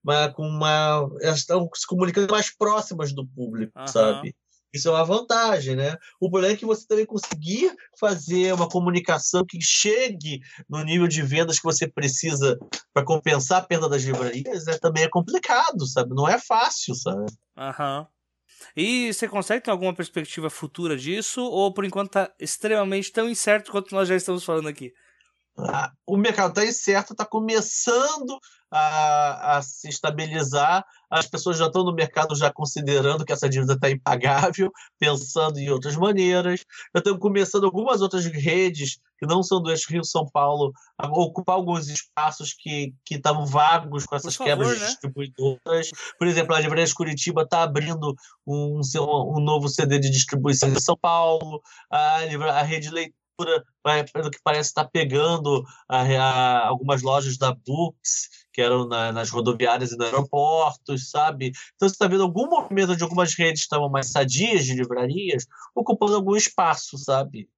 mais, com uma, elas estão se comunicando mais próximas do público, Aham. sabe? Isso é uma vantagem, né? O problema é que você também conseguir fazer uma comunicação que chegue no nível de vendas que você precisa para compensar a perda das livrarias é, também é complicado, sabe? Não é fácil, sabe? Aham. E você consegue ter alguma perspectiva futura disso? Ou por enquanto tá extremamente tão incerto quanto nós já estamos falando aqui? Ah, O mercado está incerto, está começando a, a se estabilizar. As pessoas já estão no mercado já considerando que essa dívida está impagável, pensando em outras maneiras. Já estão começando algumas outras redes que não são do eixo Rio-São Paulo a ocupar alguns espaços que que estavam vagos com essas favor, quebras né? de distribuidoras. Por exemplo, a Livraria Curitiba está abrindo um, um novo CD de distribuição em São Paulo. A, a Rede Leitura pelo que parece, está pegando a- a- algumas lojas da Books, que eram na- nas rodoviárias e nos aeroportos, sabe? Então você está vendo algum movimento de algumas redes que estavam mais sadias de livrarias, ocupando algum espaço, sabe?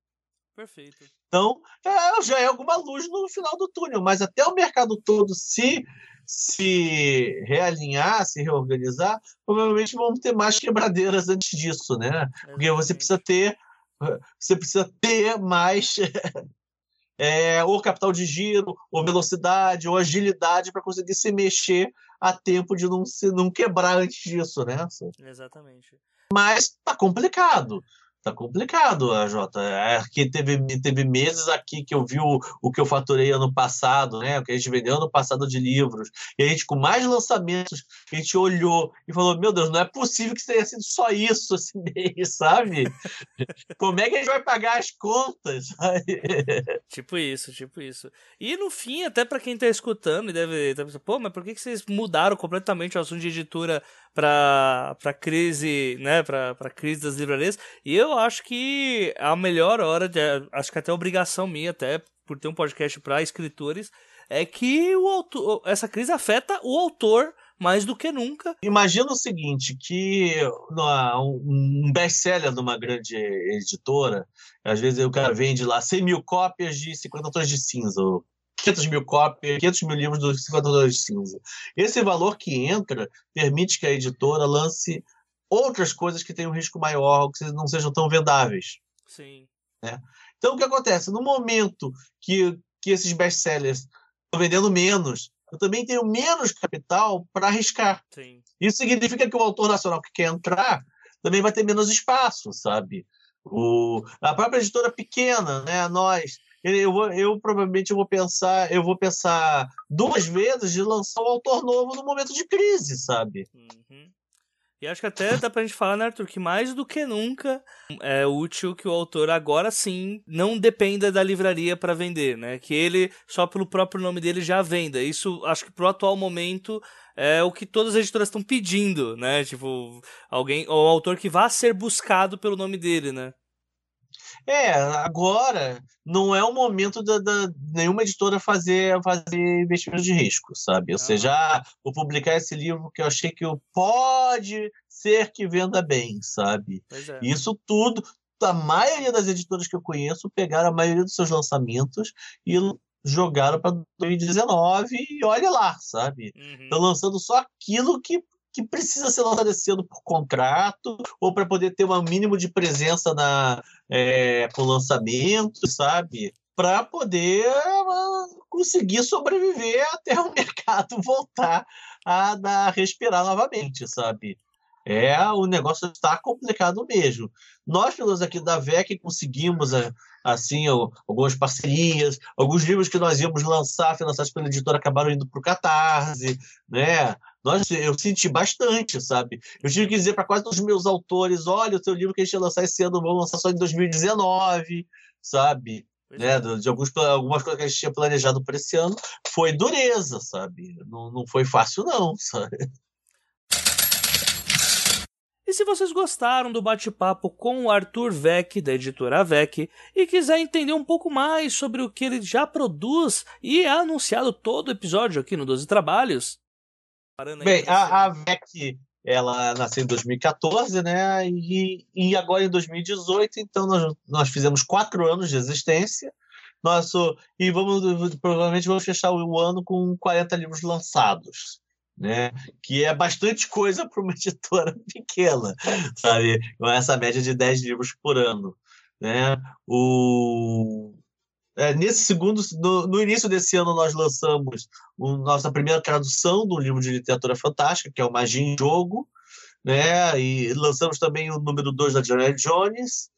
Perfeito. Então, é, já é alguma luz no final do túnel, mas até o mercado todo se se realinhar, se reorganizar, provavelmente vamos ter mais quebradeiras antes disso, né? Porque você precisa ter você precisa ter mais é, ou capital de giro, ou velocidade, ou agilidade para conseguir se mexer a tempo de não se não quebrar antes disso, né? Exatamente. Mas tá complicado. Tá complicado, a Jota. É que teve, teve meses aqui que eu vi o, o que eu faturei ano passado, né? O que a gente vendeu ano passado de livros. E a gente, com mais lançamentos, a gente olhou e falou: Meu Deus, não é possível que tenha sido só isso esse mês, sabe? Como é que a gente vai pagar as contas? Tipo isso, tipo isso. E no fim, até pra quem tá escutando e deve estar pensando, pô, mas por que, que vocês mudaram completamente o assunto de editora pra, pra crise, né, pra, pra crise das livrarias? E eu acho que a melhor hora, de, acho que até obrigação minha, até por ter um podcast pra escritores, é que o autor, essa crise afeta o autor mais do que nunca. Imagina o seguinte, que um best-seller de uma grande editora, às vezes o cara vende lá 100 mil cópias de 50 tons de cinza, ou 500 mil cópias, 500 mil livros dos 50 tons de cinza. Esse valor que entra permite que a editora lance outras coisas que tenham um risco maior, que não sejam tão vendáveis. Sim. Então, o que acontece? No momento que, que esses best-sellers estão vendendo menos, eu também tenho menos capital para arriscar. Sim. Isso significa que o autor nacional que quer entrar também vai ter menos espaço, sabe? O, a própria editora pequena, né? Nós, eu, vou, eu provavelmente vou pensar, eu vou pensar duas vezes de lançar um autor novo no momento de crise, sabe? Uhum. E acho que até dá pra gente falar, né, Arthur, que mais do que nunca é útil que o autor agora sim não dependa da livraria para vender, né? Que ele, só pelo próprio nome dele, já venda. Isso, acho que pro atual momento, é o que todas as editoras estão pedindo, né? Tipo, alguém, ou um autor que vá ser buscado pelo nome dele, né? É, agora não é o momento da, da- nenhuma editora fazer, fazer investimento de risco, sabe? Ou seja, ah, vou publicar esse livro que eu achei que eu- pode ser que venda bem, sabe? É. Isso tudo, a maioria das editoras que eu conheço pegaram a maioria dos seus lançamentos e jogaram para 2019 e olha lá, sabe? Uhum. Estão lançando só aquilo que, que precisa ser lançado esse ano por contrato ou para poder ter um mínimo de presença na, é, lançamento, sabe? Para poder ah, conseguir sobreviver até o mercado voltar a dar, respirar novamente, sabe? É, o negócio está complicado mesmo. Nós, pelos aqui da VEC, conseguimos a- assim al- algumas parcerias, alguns livros que nós íamos lançar, financiados pela editora, acabaram indo para o Catarse, né? Nós, eu senti bastante, sabe? Eu tive que dizer para quase todos os meus autores, olha, o teu livro que a gente ia lançar esse ano, vamos lançar só em 2019, sabe? né, é. de alguns, algumas coisas que a gente tinha planejado para esse ano, foi dureza, sabe? Não, não foi fácil, não, sabe? E se vocês gostaram do bate-papo com o Arthur Vec, da editora Vec, e quiser entender um pouco mais sobre o que ele já produz e é anunciado todo o episódio aqui no 12 Trabalhos. Bem, a, a Vec ela nasceu em 2014, né? E, e agora em 2018, então nós, nós fizemos quatro anos de existência. Nosso, e vamos provavelmente vamos fechar o ano com 40 livros lançados né? Que é bastante coisa para uma editora pequena, sabe? Com essa média de 10 livros por ano, né? O é, nesse segundo, no, no, início desse ano, nós lançamos o, nossa primeira tradução do livro de literatura fantástica, que é o Magia em Jogo, né? E lançamos também o número 2 da Joanne Jones,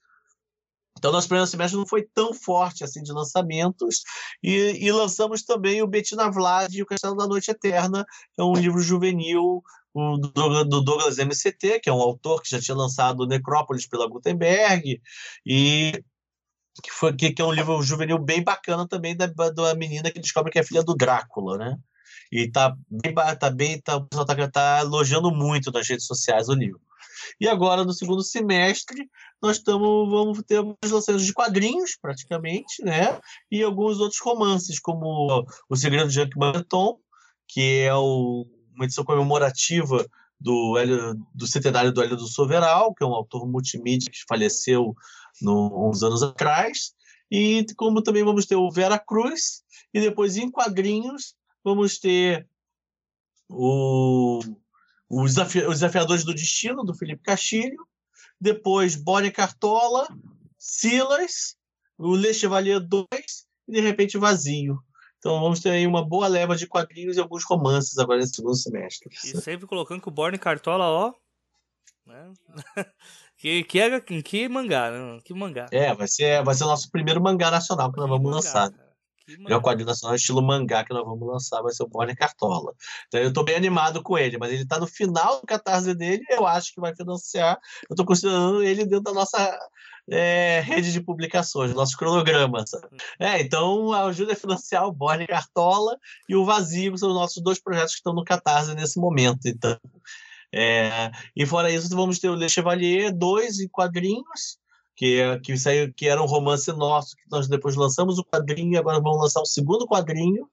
então, nosso primeiro semestre não foi tão forte assim de lançamentos. E, e lançamos também o Bettina Vlad e o Castelo da Noite Eterna, que é um livro juvenil do, do, Douglas MCT, que é um autor que já tinha lançado Necrópolis pela Gutenberg, e que, foi, que, que é um livro juvenil bem bacana também da, da menina que descobre que é filha do Drácula, né? E tá bem, tá bem, tá, o pessoal tá, tá elogiando muito nas redes sociais o livro. E agora, no segundo semestre, nós estamos, vamos ter alguns lançamentos de quadrinhos, praticamente, né? E alguns outros romances, como O Segredo de Jacques Martin, que é o, uma edição comemorativa do, do centenário do Hélio do Soveral, que é um autor multimídia que faleceu no, uns anos atrás. E como também vamos ter o Vera Cruz, e depois em quadrinhos vamos ter o os, Desafiadores do Destino, do Felipe Castilho, depois Bonnie Cartola, Silas, o Le Chevalier 2 e de repente Vazio. Então vamos ter aí uma boa leva de quadrinhos e alguns romances agora nesse segundo semestre. E sempre colocando que o Borne Cartola, ó. Né? que, que, é, que mangá, né? Que mangá. É, vai ser, vai ser o nosso primeiro mangá nacional que, que nós vamos mangá, lançar. Cara. É o quadrinho nacional estilo mangá que nós vamos lançar, vai ser o Borne Cartola. Então eu estou bem animado com ele, mas ele está no final do catarse dele, eu acho que vai financiar. Eu estou considerando ele dentro da nossa é, rede de publicações, nosso cronograma. É, então a ajuda é financiar o Borne Cartola e o Vazio são os nossos dois projetos que estão no catarse nesse momento. Então. É, e fora isso, vamos ter o Le Chevalier, dois em quadrinhos, que, que, saiu, que era um romance nosso, que nós depois lançamos o quadrinho, agora vamos lançar o segundo quadrinho.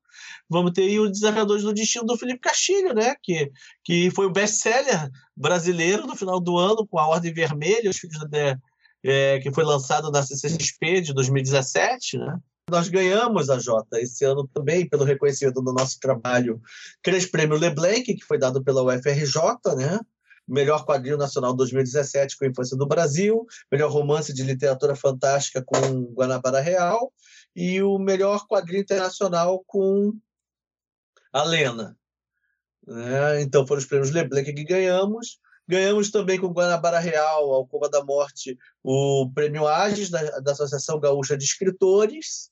Vamos ter aí o Desafiadores do Destino do Felipe Castilho, né? Que, que foi o best-seller brasileiro no final do ano, com a Ordem Vermelha, os filhos da, é, que foi lançado na CCXP de 2017, né? Nós ganhamos a Jota esse ano também, pelo reconhecimento do nosso trabalho, três prêmios Leblanc, que foi dado pela UFRJ, né? Melhor quadrinho nacional 2017 com a Infância do Brasil, melhor romance de literatura fantástica com Guanabara Real e o melhor quadrinho internacional com a Lena. É, então foram os prêmios Leblanc que ganhamos. Ganhamos também com Guanabara Real, Alcova da Morte, o prêmio Agis da, da Associação Gaúcha de Escritores.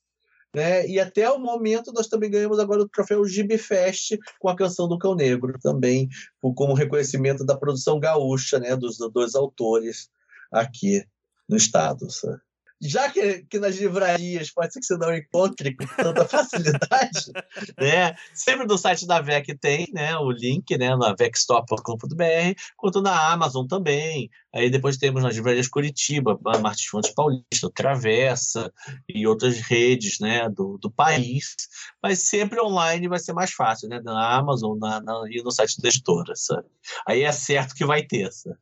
Né? E até o momento nós também ganhamos agora o troféu Gibi Fest com a canção do Cão Negro, também como reconhecimento da produção gaúcha, né? dos dois autores aqui no estado. Sabe? Já que, que nas livrarias pode ser que você não encontre com tanta facilidade, né? Sempre no site da VEC tem, né, o link, né, na vecstop.com.br, quanto na Amazon também. Aí depois temos nas livrarias Curitiba, Martins Fontes Paulista, Travessa e outras redes, né, do, do país. Mas sempre online vai ser mais fácil, né, na Amazon na, na, e no site da editora, sabe? Aí é certo que vai ter, sabe?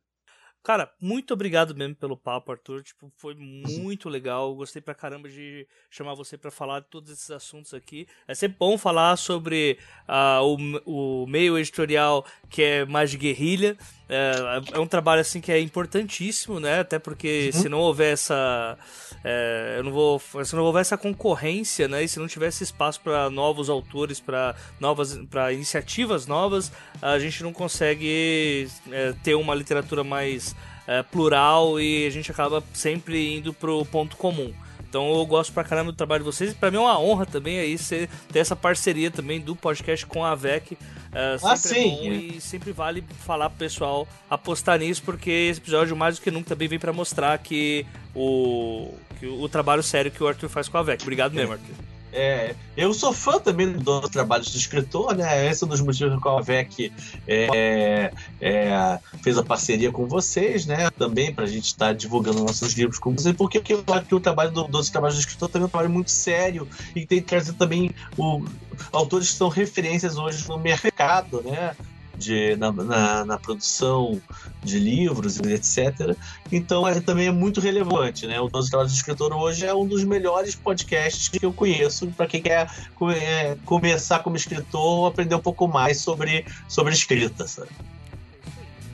Cara, muito obrigado mesmo pelo papo, Arthur. Tipo, foi muito legal. Gostei pra caramba de chamar você para falar de todos esses assuntos aqui. É sempre bom falar sobre uh, o, o meio editorial que é mais de guerrilha. É, é, um trabalho assim que é importantíssimo, né? Até porque uhum. se não houver essa, é, eu não vou, se não houver essa concorrência, né? E se não tivesse espaço para novos autores, para novas, para iniciativas novas, a gente não consegue é, ter uma literatura mais é, plural e a gente acaba sempre indo pro ponto comum. Então eu gosto pra caramba do trabalho de vocês e pra mim é uma honra também aí ser, ter essa parceria também do podcast com a VEC. Sempre ah, sim. É e sempre vale falar pro pessoal apostar nisso, porque esse episódio mais do que nunca também vem para mostrar que o, que o, o trabalho sério que o Arthur faz com a VEC. Obrigado mesmo, Arthur. É, eu sou fã também dos trabalhos do escritor, né? Esse é um dos motivos qual a VEC é, é, fez a parceria com vocês, né? Também para a gente estar tá divulgando nossos livros com vocês, porque eu acho que o trabalho do, dos trabalhos do escritor também é um trabalho muito sério e tem que trazer também o, autores que são referências hoje no mercado, né? De, na, na, na, produção de livros, etc. Então é, também é muito relevante. Né? O 12 Trabalhos do Escritor hoje é um dos melhores podcasts que eu conheço para quem quer é, começar como escritor ou aprender um pouco mais sobre, sobre escrita. Sabe?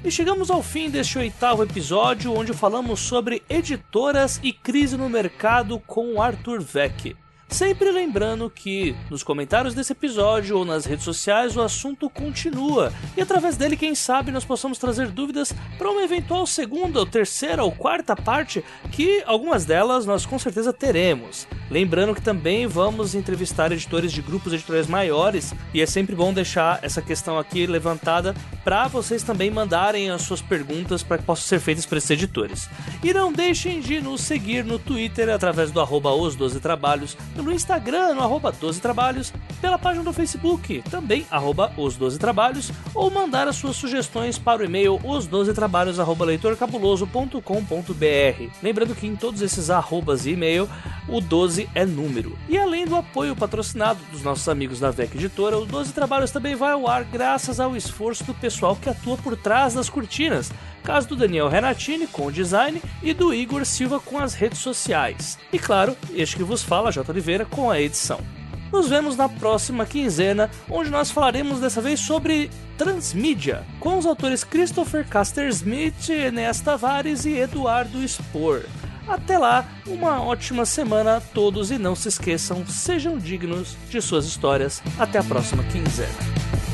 E chegamos ao fim deste oitavo episódio, onde falamos sobre editoras e crise no mercado com Arthur Vec. Sempre lembrando que nos comentários desse episódio ou nas redes sociais o assunto continua e através dele, quem sabe, nós possamos trazer dúvidas para uma eventual segunda, ou terceira ou quarta parte, que algumas delas nós com certeza teremos. Lembrando que também vamos entrevistar editores de grupos editoriais maiores e é sempre bom deixar essa questão aqui levantada para vocês também mandarem as suas perguntas para que possam ser feitas para esses editores. E não deixem de nos seguir no Twitter através do arroba os 12 trabalhos no Instagram, no arroba 12 Trabalhos, pela página do Facebook, também arroba os 12 Trabalhos, ou mandar as suas sugestões para o e-mail os12trabalhos arroba leitorcabuloso.com.br. Lembrando que em todos esses arrobas e e-mail, o 12 é número. E além do apoio patrocinado dos nossos amigos da VEC Editora, o 12 Trabalhos também vai ao ar graças ao esforço do pessoal que atua por trás das cortinas caso do Daniel Renatini com o design e do Igor Silva com as redes sociais. E claro, este que vos fala, J. Oliveira, com a edição. Nos vemos na próxima quinzena, onde nós falaremos dessa vez sobre transmídia, com os autores Christopher Caster Smith, Enéas Tavares e Eduardo Spor. Até lá, uma ótima semana a todos e não se esqueçam, sejam dignos de suas histórias. Até a próxima quinzena.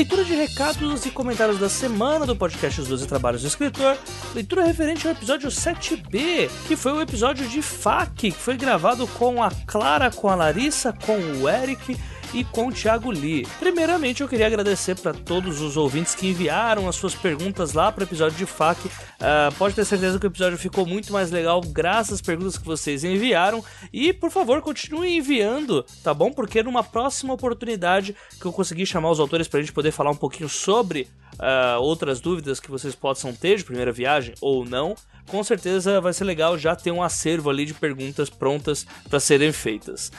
Leitura de recados e comentários da semana do podcast Os 12 Trabalhos do Escritor. Leitura referente ao episódio 7B, que foi o episódio de FAQ, que foi gravado com a Clara, com a Larissa, com o Eric e com o Thiago Lee. Primeiramente, eu queria agradecer para todos os ouvintes que enviaram as suas perguntas lá para o episódio de FAQ. Uh, pode ter certeza que o episódio ficou muito mais legal graças às perguntas que vocês enviaram. E, por favor, continue enviando, tá bom? Porque numa próxima oportunidade que eu conseguir chamar os autores para a gente poder falar um pouquinho sobre uh, outras dúvidas que vocês possam ter de primeira viagem ou não, com certeza vai ser legal já ter um acervo ali de perguntas prontas para serem feitas.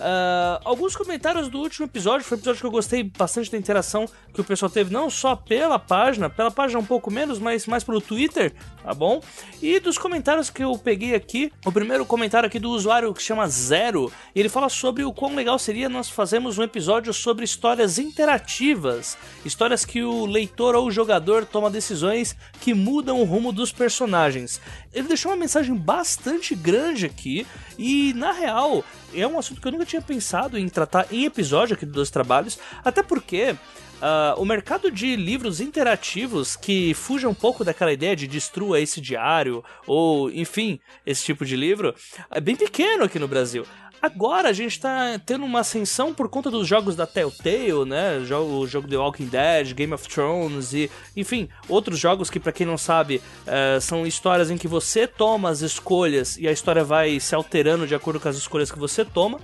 Uh, alguns comentários do último episódio, foi um episódio que eu gostei bastante da interação que o pessoal teve, não só pela página, pela página um pouco menos, mas mais pelo Twitter, tá bom? E dos comentários que eu peguei aqui, o primeiro comentário aqui do usuário que chama Zero, ele fala sobre o quão legal seria nós fazermos um episódio sobre histórias interativas, histórias que o leitor ou o jogador toma decisões que mudam o rumo dos personagens. Ele deixou uma mensagem bastante grande aqui e, na real, é um assunto que eu nunca tinha pensado em tratar em episódio aqui dos trabalhos, até porque Uh, o mercado de livros interativos que fuja um pouco daquela ideia de destrua esse diário, ou enfim, esse tipo de livro, é bem pequeno aqui no Brasil. Agora a gente tá tendo uma ascensão por conta dos jogos da Telltale, né? O jogo The Walking Dead, Game of Thrones e, enfim, outros jogos que, para quem não sabe, uh, são histórias em que você toma as escolhas e a história vai se alterando de acordo com as escolhas que você toma.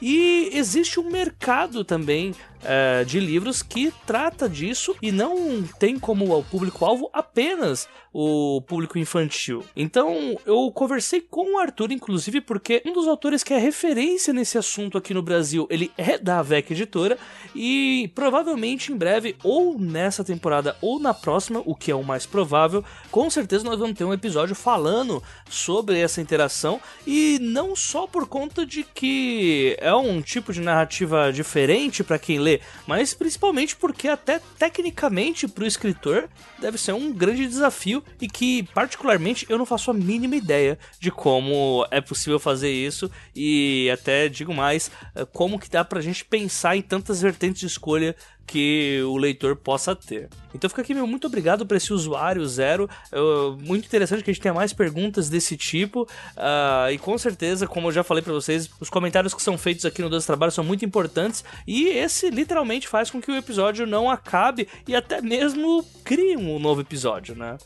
E existe um mercado também uh, de livros que trata disso e não tem como público-alvo apenas o público infantil. Então eu conversei com o Arthur, inclusive, porque um dos autores que é referência nesse assunto aqui no Brasil, ele é da VEC Editora e provavelmente em breve, ou nessa temporada ou na próxima, o que é o mais provável, com certeza nós vamos ter um episódio falando sobre essa interação e não só por conta de que é um tipo de narrativa diferente para quem lê ler, mas principalmente porque até tecnicamente para o escritor deve ser um grande desafio e que particularmente eu não faço a mínima ideia de como é possível fazer isso e até digo mais, eh, como que dá pra gente pensar em tantas vertentes de escolha que o leitor possa ter. Então fica aqui meu muito obrigado para esse usuário zero. Uh, muito interessante que a gente tenha mais perguntas desse tipo. Uh, e com certeza, como eu já falei para vocês, os comentários que são feitos aqui no Dois Trabalhos são muito importantes. E esse literalmente faz com que o episódio não acabe e até mesmo crie um novo episódio, né?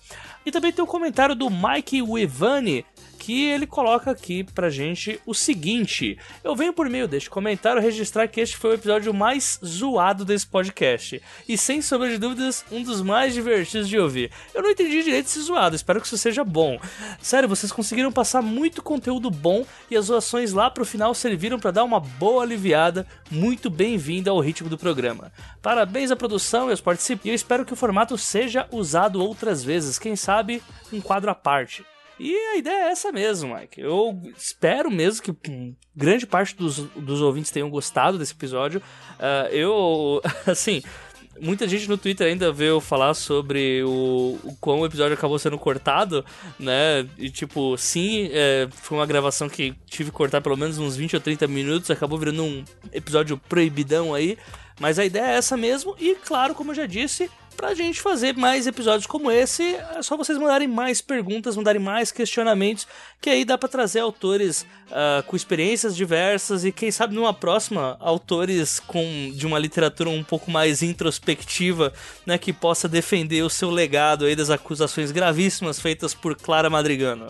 E também tem o comentário do Mike Wivani, que ele coloca aqui pra gente o seguinte: Eu venho por meio deste comentário registrar que este foi o episódio mais zoado desse podcast. E sem sombra de dúvidas, um dos mais divertidos de ouvir. Eu não entendi direito esse zoado, espero que isso seja bom. Sério, vocês conseguiram passar muito conteúdo bom e as zoações lá pro final serviram para dar uma boa aliviada. Muito bem-vinda ao ritmo do programa. Parabéns à produção e aos participantes. E eu espero que o formato seja usado outras vezes, quem sabe um quadro à parte. E a ideia é essa mesmo, Mike. Eu espero mesmo que grande parte dos, dos ouvintes tenham gostado desse episódio. Uh, eu, assim, muita gente no Twitter ainda veio falar sobre o, o como o episódio acabou sendo cortado, né? E tipo, sim, é, foi uma gravação que tive que cortar pelo menos uns 20 ou 30 minutos, acabou virando um episódio proibidão aí. Mas a ideia é essa mesmo, e claro, como eu já disse, pra gente fazer mais episódios como esse, é só vocês mandarem mais perguntas, mandarem mais questionamentos, que aí dá para trazer autores uh, com experiências diversas e quem sabe numa próxima autores com de uma literatura um pouco mais introspectiva, né, que possa defender o seu legado aí das acusações gravíssimas feitas por Clara Madrigano.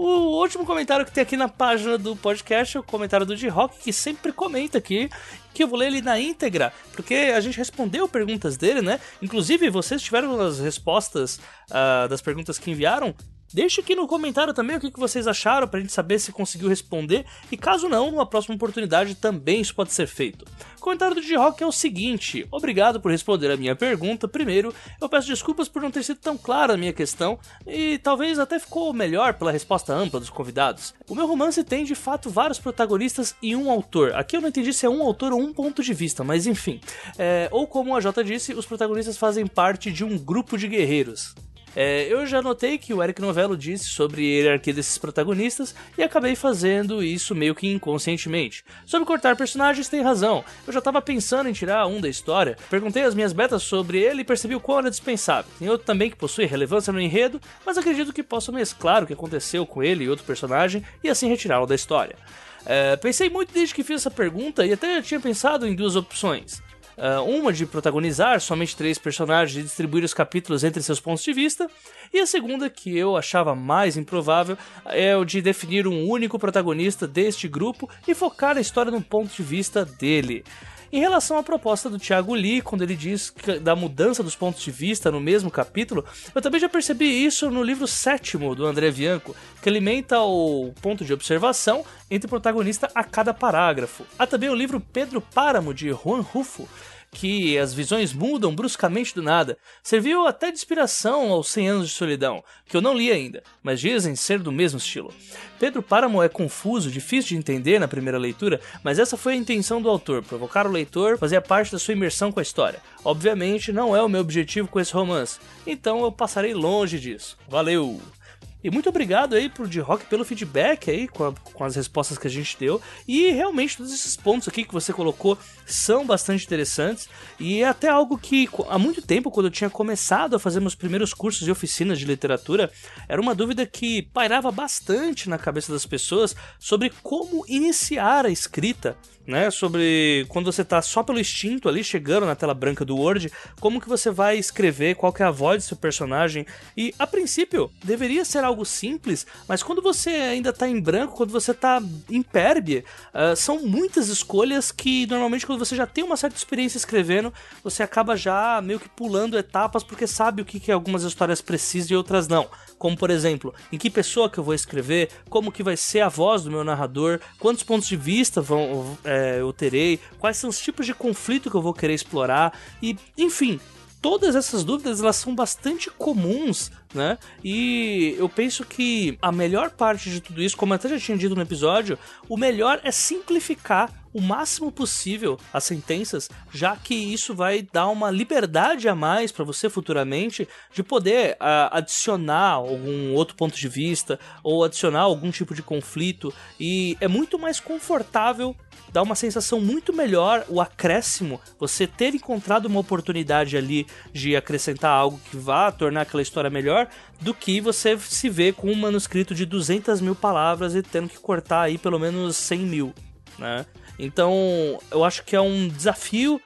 O último comentário que tem aqui na página do podcast é o comentário do D-Rock, que sempre comenta aqui, que eu vou ler ele na íntegra, porque a gente respondeu perguntas dele, né? Inclusive, vocês tiveram as respostas uh, das perguntas que enviaram. Deixe aqui no comentário também o que vocês acharam pra gente saber se conseguiu responder e caso não, numa próxima oportunidade também isso pode ser feito. O comentário do G-Rock é o seguinte: Obrigado por responder a minha pergunta. Primeiro, eu peço desculpas por não ter sido tão clara a minha questão e talvez até ficou melhor pela resposta ampla dos convidados. O meu romance tem de fato vários protagonistas e um autor. Aqui eu não entendi se é um autor ou um ponto de vista, mas enfim. É, ou como a Jota disse, os protagonistas fazem parte de um grupo de guerreiros. É, eu já notei que o Eric Novello disse sobre a hierarquia desses protagonistas e acabei fazendo isso meio que inconscientemente. Sobre cortar personagens, tem razão. Eu já estava pensando em tirar um da história, perguntei as minhas betas sobre ele e percebi o quão era dispensável. Tem outro também que possui relevância no enredo, mas acredito que possa mesclar o que aconteceu com ele e outro personagem e assim retirá-lo da história. É, pensei muito desde que fiz essa pergunta e até tinha pensado em duas opções. Uh, uma de protagonizar somente três personagens e distribuir os capítulos entre seus pontos de vista, e a segunda, que eu achava mais improvável, é o de definir um único protagonista deste grupo e focar a história no ponto de vista dele. Em relação à proposta do Thiago Lee, quando ele diz que, da mudança dos pontos de vista no mesmo capítulo, eu também já percebi isso no livro sétimo do André Bianco, que alimenta o ponto de observação entre o protagonista a cada parágrafo. Há também o livro Pedro Páramo, de Juan Rufo, que as visões mudam bruscamente do nada. Serviu até de inspiração aos 100 anos de solidão, que eu não li ainda, mas dizem ser do mesmo estilo. Pedro Páramo é confuso, difícil de entender na primeira leitura, mas essa foi a intenção do autor, provocar o leitor, fazer parte da sua imersão com a história. Obviamente não é o meu objetivo com esse romance, então eu passarei longe disso. Valeu! E muito obrigado aí pro D-Rock pelo feedback aí, com, a, com, as respostas que a gente deu. E realmente todos esses pontos aqui que você colocou são bastante interessantes. E é até algo que há muito tempo, quando eu tinha começado a fazer meus primeiros cursos e oficinas de literatura, era uma dúvida que pairava bastante na cabeça das pessoas sobre como iniciar a escrita né? Sobre quando você tá só pelo instinto ali, chegando na tela branca do Word, como que você vai escrever, qual que é a voz do seu personagem. E a princípio, deveria ser algo simples, mas quando você ainda tá em branco, quando você tá imperbe, uh, são muitas escolhas que normalmente quando você já tem uma certa experiência escrevendo, você acaba já meio que pulando etapas porque sabe o que, que algumas histórias precisam e outras não. Como por exemplo, em que pessoa que eu vou escrever, como que vai ser a voz do meu narrador, quantos pontos de vista vão, é, eu terei, quais são os tipos de conflito que eu vou querer explorar e, enfim, todas essas dúvidas elas são bastante comuns né? E eu penso que a melhor parte de tudo isso, como eu até já tinha dito no episódio, o melhor é simplificar o máximo possível as sentenças, já que isso vai dar uma liberdade a mais para você futuramente de poder uh, adicionar algum outro ponto de vista ou adicionar algum tipo de conflito e é muito mais confortável dá uma sensação muito melhor o acréscimo, você ter encontrado uma oportunidade ali de acrescentar algo que vá tornar aquela história melhor, do que você se vê com um manuscrito de 200 mil palavras e tendo que cortar aí pelo menos 100 mil, né? Então, eu acho que é um desafio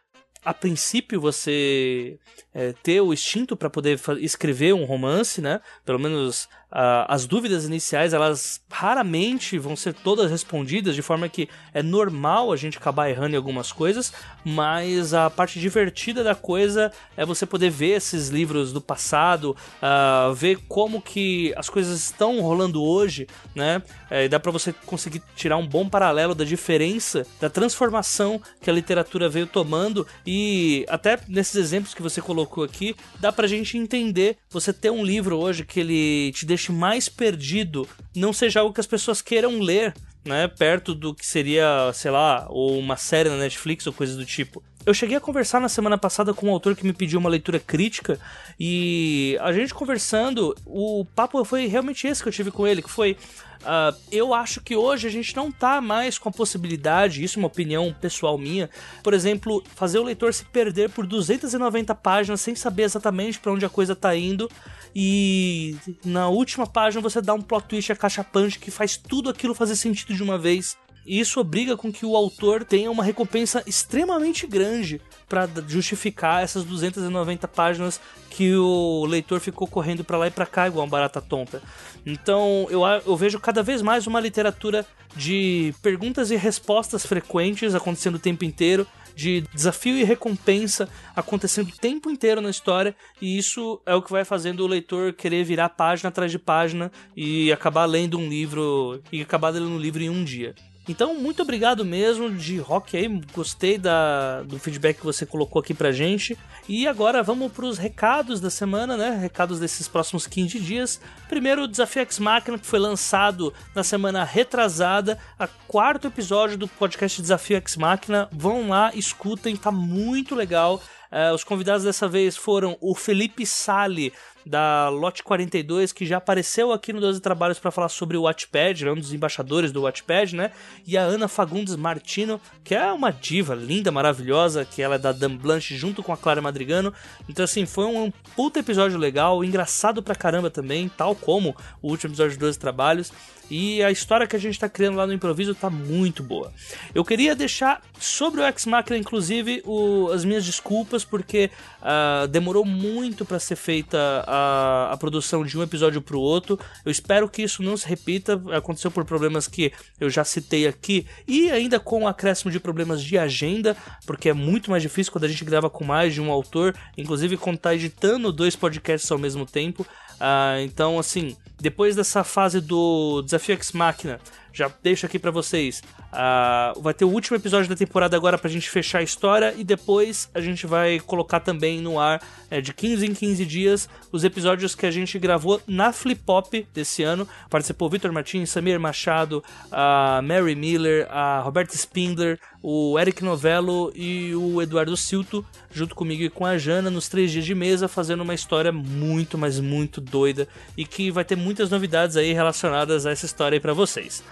a princípio você é, ter o instinto para poder escrever um romance, né? Pelo menos uh, as dúvidas iniciais elas raramente vão ser todas respondidas, de forma que é normal a gente acabar errando em algumas coisas, mas a parte divertida da coisa é você poder ver esses livros do passado, uh, ver como que as coisas estão rolando hoje, né? É, dá para você conseguir tirar um bom paralelo da diferença, da transformação que a literatura veio tomando e até nesses exemplos que você colocou aqui, dá pra gente entender você ter um livro hoje que ele te deixa mais perdido, não seja algo que as pessoas queiram ler, né? Perto do que seria, sei lá, ou uma série na Netflix ou coisa do tipo. Eu cheguei a conversar na semana passada com um autor que me pediu uma leitura crítica e a gente conversando, o papo foi realmente esse que eu tive com ele, que foi Uh, eu acho que hoje a gente não tá mais com a possibilidade, isso é uma opinião pessoal minha, por exemplo, fazer o leitor se perder por 290 páginas sem saber exatamente para onde a coisa tá indo e na última página você dá um plot twist acachapante que faz tudo aquilo fazer sentido de uma vez. E isso obriga com que o autor tenha uma recompensa extremamente grande para justificar essas 290 páginas que o leitor ficou correndo para lá e para cá igual uma barata tonta. Então eu, eu vejo cada vez mais uma literatura de perguntas e respostas frequentes acontecendo o tempo inteiro de desafio e recompensa acontecendo o tempo inteiro na história, e isso é o que vai fazendo o leitor querer virar página atrás de página e acabar lendo um livro e acabar lendo um livro em um dia. Então, muito obrigado mesmo de rock aí, gostei da, do feedback que você colocou aqui pra gente. E agora vamos pros recados da semana, né? Recados desses próximos 15 dias. Primeiro, o Desafio X Machina, que foi lançado na semana retrasada, a quarto episódio do podcast Desafio X Machina. Vão lá, escutem, tá muito legal. Uh, os convidados dessa vez foram o Felipe Sali, da Lote 42, que já apareceu aqui no 12 Trabalhos para falar sobre o Watchpad, é um dos embaixadores do Watchpad, né? E a Ana Fagundes Martino, que é uma diva linda, maravilhosa, que ela é da Dan Blanche junto com a Clara Madrigano. Então, assim, foi um puta episódio legal, engraçado pra caramba também, tal como o último episódio de 12 Trabalhos. E a história que a gente está criando lá no improviso tá muito boa. Eu queria deixar sobre o X Machina, inclusive, o, as minhas desculpas, porque uh, demorou muito para ser feita a, a produção de um episódio para o outro. Eu espero que isso não se repita. Aconteceu por problemas que eu já citei aqui e ainda com o acréscimo de problemas de agenda, porque é muito mais difícil quando a gente grava com mais de um autor, inclusive quando tá editando dois podcasts ao mesmo tempo. Uh, então, assim, depois dessa fase do Desafio X Máquina, já deixo aqui para vocês. Uh, vai ter o último episódio da temporada agora pra gente fechar a história e depois a gente vai colocar também no ar é, de 15 em 15 dias os episódios que a gente gravou na Flip Pop desse ano. Participou Vitor Martins, Samir Machado, a Mary Miller, a Roberta Spindler, o Eric Novello e o Eduardo Silto, junto comigo e com a Jana, nos três dias de mesa, fazendo uma história muito, mas muito doida e que vai ter muitas novidades aí relacionadas a essa história aí pra vocês.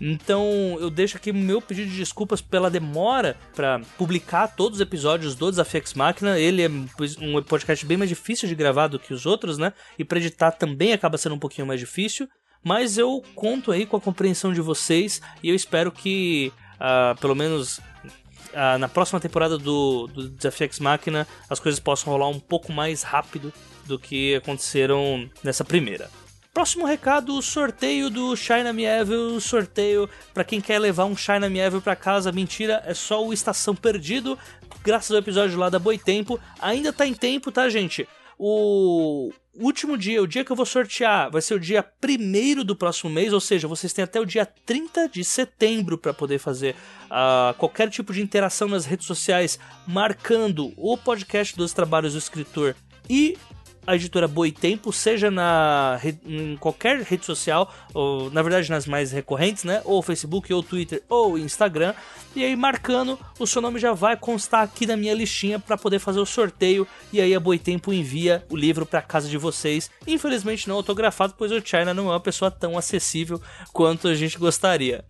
Então eu deixo aqui meu pedido de desculpas pela demora para publicar todos os episódios do Desafio X Máquina. Ele é um podcast bem mais difícil de gravar do que os outros, né? E para editar também acaba sendo um pouquinho mais difícil. Mas eu conto aí com a compreensão de vocês e eu espero que, uh, pelo menos uh, na próxima temporada do, do Desafio X Máquina, as coisas possam rolar um pouco mais rápido do que aconteceram nessa primeira. Próximo recado, o sorteio do China Me Evil, sorteio para quem quer levar um China Me Evil para casa. Mentira, é só o Estação Perdido, graças ao episódio lá da Boitempo. Ainda tá em tempo, tá, gente? O último dia, o dia que eu vou sortear, vai ser o dia primeiro do próximo mês, ou seja, vocês têm até o dia 30 de setembro para poder fazer uh, qualquer tipo de interação nas redes sociais, marcando o podcast dos trabalhos do escritor e a editora Boitempo, seja na em qualquer rede social, ou na verdade nas mais recorrentes, né? Ou Facebook, ou Twitter, ou Instagram. E aí marcando, o seu nome já vai constar aqui na minha listinha para poder fazer o sorteio. E aí a Boitempo envia o livro para casa de vocês. Infelizmente não autografado, pois o China não é uma pessoa tão acessível quanto a gente gostaria.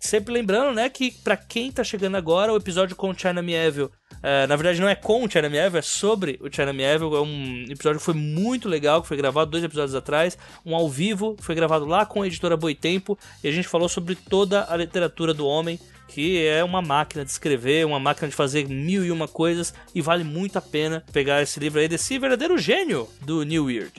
Sempre lembrando, né, que para quem tá chegando agora, o episódio com China Mieville é, na verdade, não é com o China é sobre o China. É um episódio que foi muito legal, que foi gravado dois episódios atrás. Um ao vivo, foi gravado lá com a editora Boitempo. E a gente falou sobre toda a literatura do homem, que é uma máquina de escrever, uma máquina de fazer mil e uma coisas. E vale muito a pena pegar esse livro aí desse verdadeiro gênio do New Weird.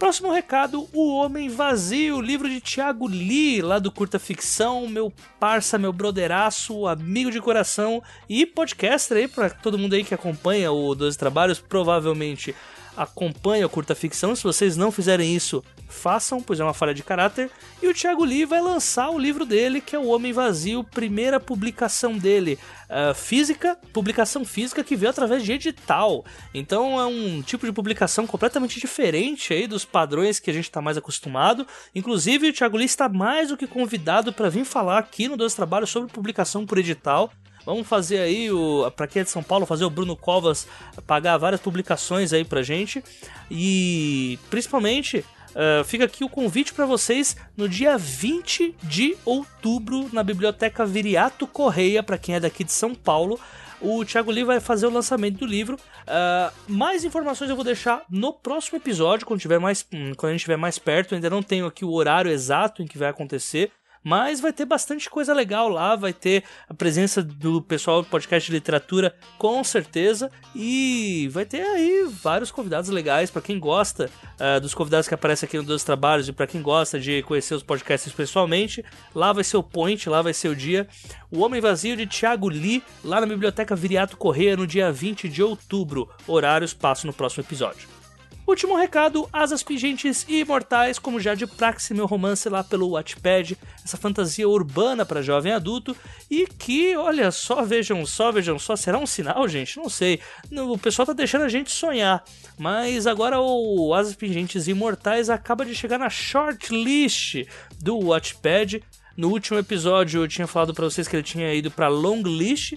Próximo recado, O Homem Vazio, livro de Thiago Lee, lá do Curta Ficção, meu parça, meu brotheraço, amigo de coração e podcaster aí, para todo mundo aí que acompanha o 12 Trabalhos, provavelmente acompanha o Curta Ficção. Se vocês não fizerem isso, façam, pois é uma falha de caráter. E o Thiago Lee vai lançar o livro dele, que é O Homem Vazio, primeira publicação dele. Uh, física, publicação física que veio através de edital. Então é um tipo de publicação completamente diferente aí dos padrões que a gente está mais acostumado. Inclusive, o Thiago Lee está mais do que convidado para vir falar aqui no Dois Trabalhos sobre publicação por edital. Vamos fazer aí, o para quem é de São Paulo, fazer o Bruno Covas pagar várias publicações aí pra gente. E principalmente Uh, fica aqui o convite para vocês no dia 20 de outubro na Biblioteca Viriato Correia, para quem é daqui de São Paulo. O Thiago Lee vai fazer o lançamento do livro. Uh, mais informações eu vou deixar no próximo episódio, quando, tiver mais, hum, quando a gente estiver mais perto. Ainda não tenho aqui o horário exato em que vai acontecer. Mas vai ter bastante coisa legal lá, vai ter a presença do pessoal do podcast de literatura, com certeza, e vai ter aí vários convidados legais para quem gosta uh, dos convidados que aparecem aqui no Dois Trabalhos e para quem gosta de conhecer os podcasts pessoalmente. Lá vai ser o point, lá vai ser o dia. O Homem Vazio de Thiago Lee, lá na Biblioteca Viriato Correia, no dia 20 de outubro. Horários passo no próximo episódio. Último recado, Asas Pingentes e Imortais, como já de praxe meu romance lá pelo Wattpad, essa fantasia urbana para jovem adulto e que, olha só, vejam só, vejam só, será um sinal, gente? Não sei. O pessoal tá deixando a gente sonhar, mas agora o Asas Pingentes e Imortais acaba de chegar na shortlist do Wattpad. No último episódio eu tinha falado para vocês que ele tinha ido para long list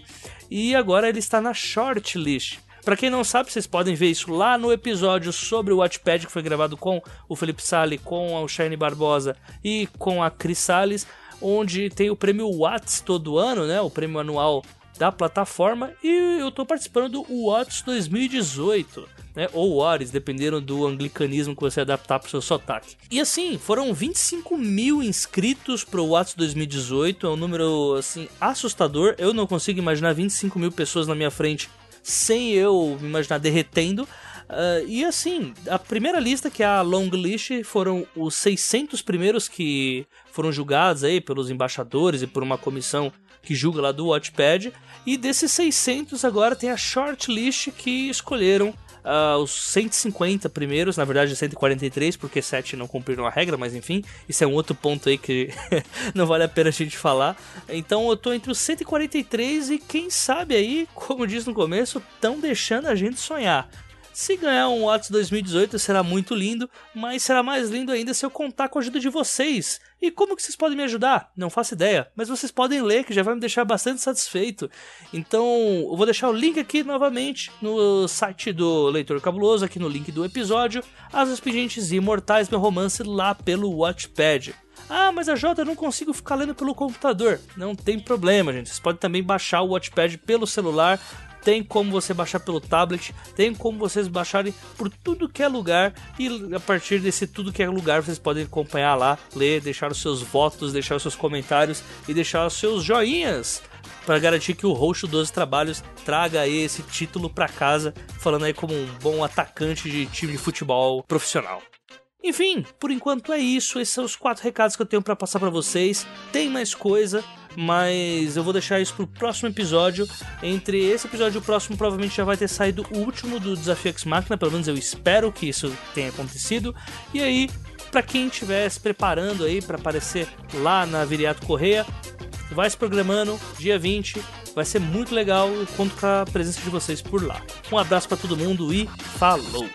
e agora ele está na short list. Para quem não sabe, vocês podem ver isso lá no episódio sobre o Watchpad que foi gravado com o Felipe Sali, com o Shane Barbosa e com a Cris Salles, onde tem o prêmio Watts todo ano, né? O prêmio anual da plataforma e eu estou participando do Watts 2018. Né, ou Watts, dependendo do anglicanismo que você adaptar para o seu sotaque. E assim, foram 25 mil inscritos para o Watts 2018, é um número assim assustador. Eu não consigo imaginar 25 mil pessoas na minha frente sem eu me imaginar derretendo. Uh, e assim, a primeira lista, que é a long list, foram os 600 primeiros que foram julgados aí pelos embaixadores e por uma comissão que julga lá do Watchpad. E desses 600 agora tem a short list que escolheram uh, os 150 primeiros, na verdade 143, porque 7 não cumpriram a regra, mas enfim, isso é um outro ponto aí que não vale a pena a gente falar. Então eu tô entre os 143 e quem sabe aí, como diz no começo, estão deixando a gente sonhar. Se ganhar um Watts 2018 será muito lindo, mas será mais lindo ainda se eu contar com a ajuda de vocês. E como que vocês podem me ajudar? Não faço ideia, mas vocês podem ler que já vai me deixar bastante satisfeito. Então, eu vou deixar o link aqui novamente no site do Leitor Cabuloso, aqui no link do episódio, As Expedientes Imortais, meu romance lá pelo Watchpad. Ah, mas a Jota eu não consigo ficar lendo pelo computador. Não tem problema, gente. Vocês podem também baixar o Watchpad pelo celular tem como você baixar pelo tablet, tem como vocês baixarem por tudo que é lugar e a partir desse tudo que é lugar vocês podem acompanhar lá, ler, deixar os seus votos, deixar os seus comentários e deixar os seus joinhas para garantir que o Roxo 12 Trabalhos traga esse título para casa, falando aí como um bom atacante de time de futebol profissional. Enfim, por enquanto é isso. Esses são os quatro recados que eu tenho para passar para vocês. Tem mais coisa, mas eu vou deixar isso pro próximo episódio. Entre esse episódio e o próximo, provavelmente já vai ter saído o último do Desafio X Máquina, pelo menos eu espero que isso tenha acontecido. E aí, para quem estiver se preparando aí para aparecer lá na Viriato Correia, vai se programando, dia 20, vai ser muito legal. Eu conto com a presença de vocês por lá. Um abraço para todo mundo e falou!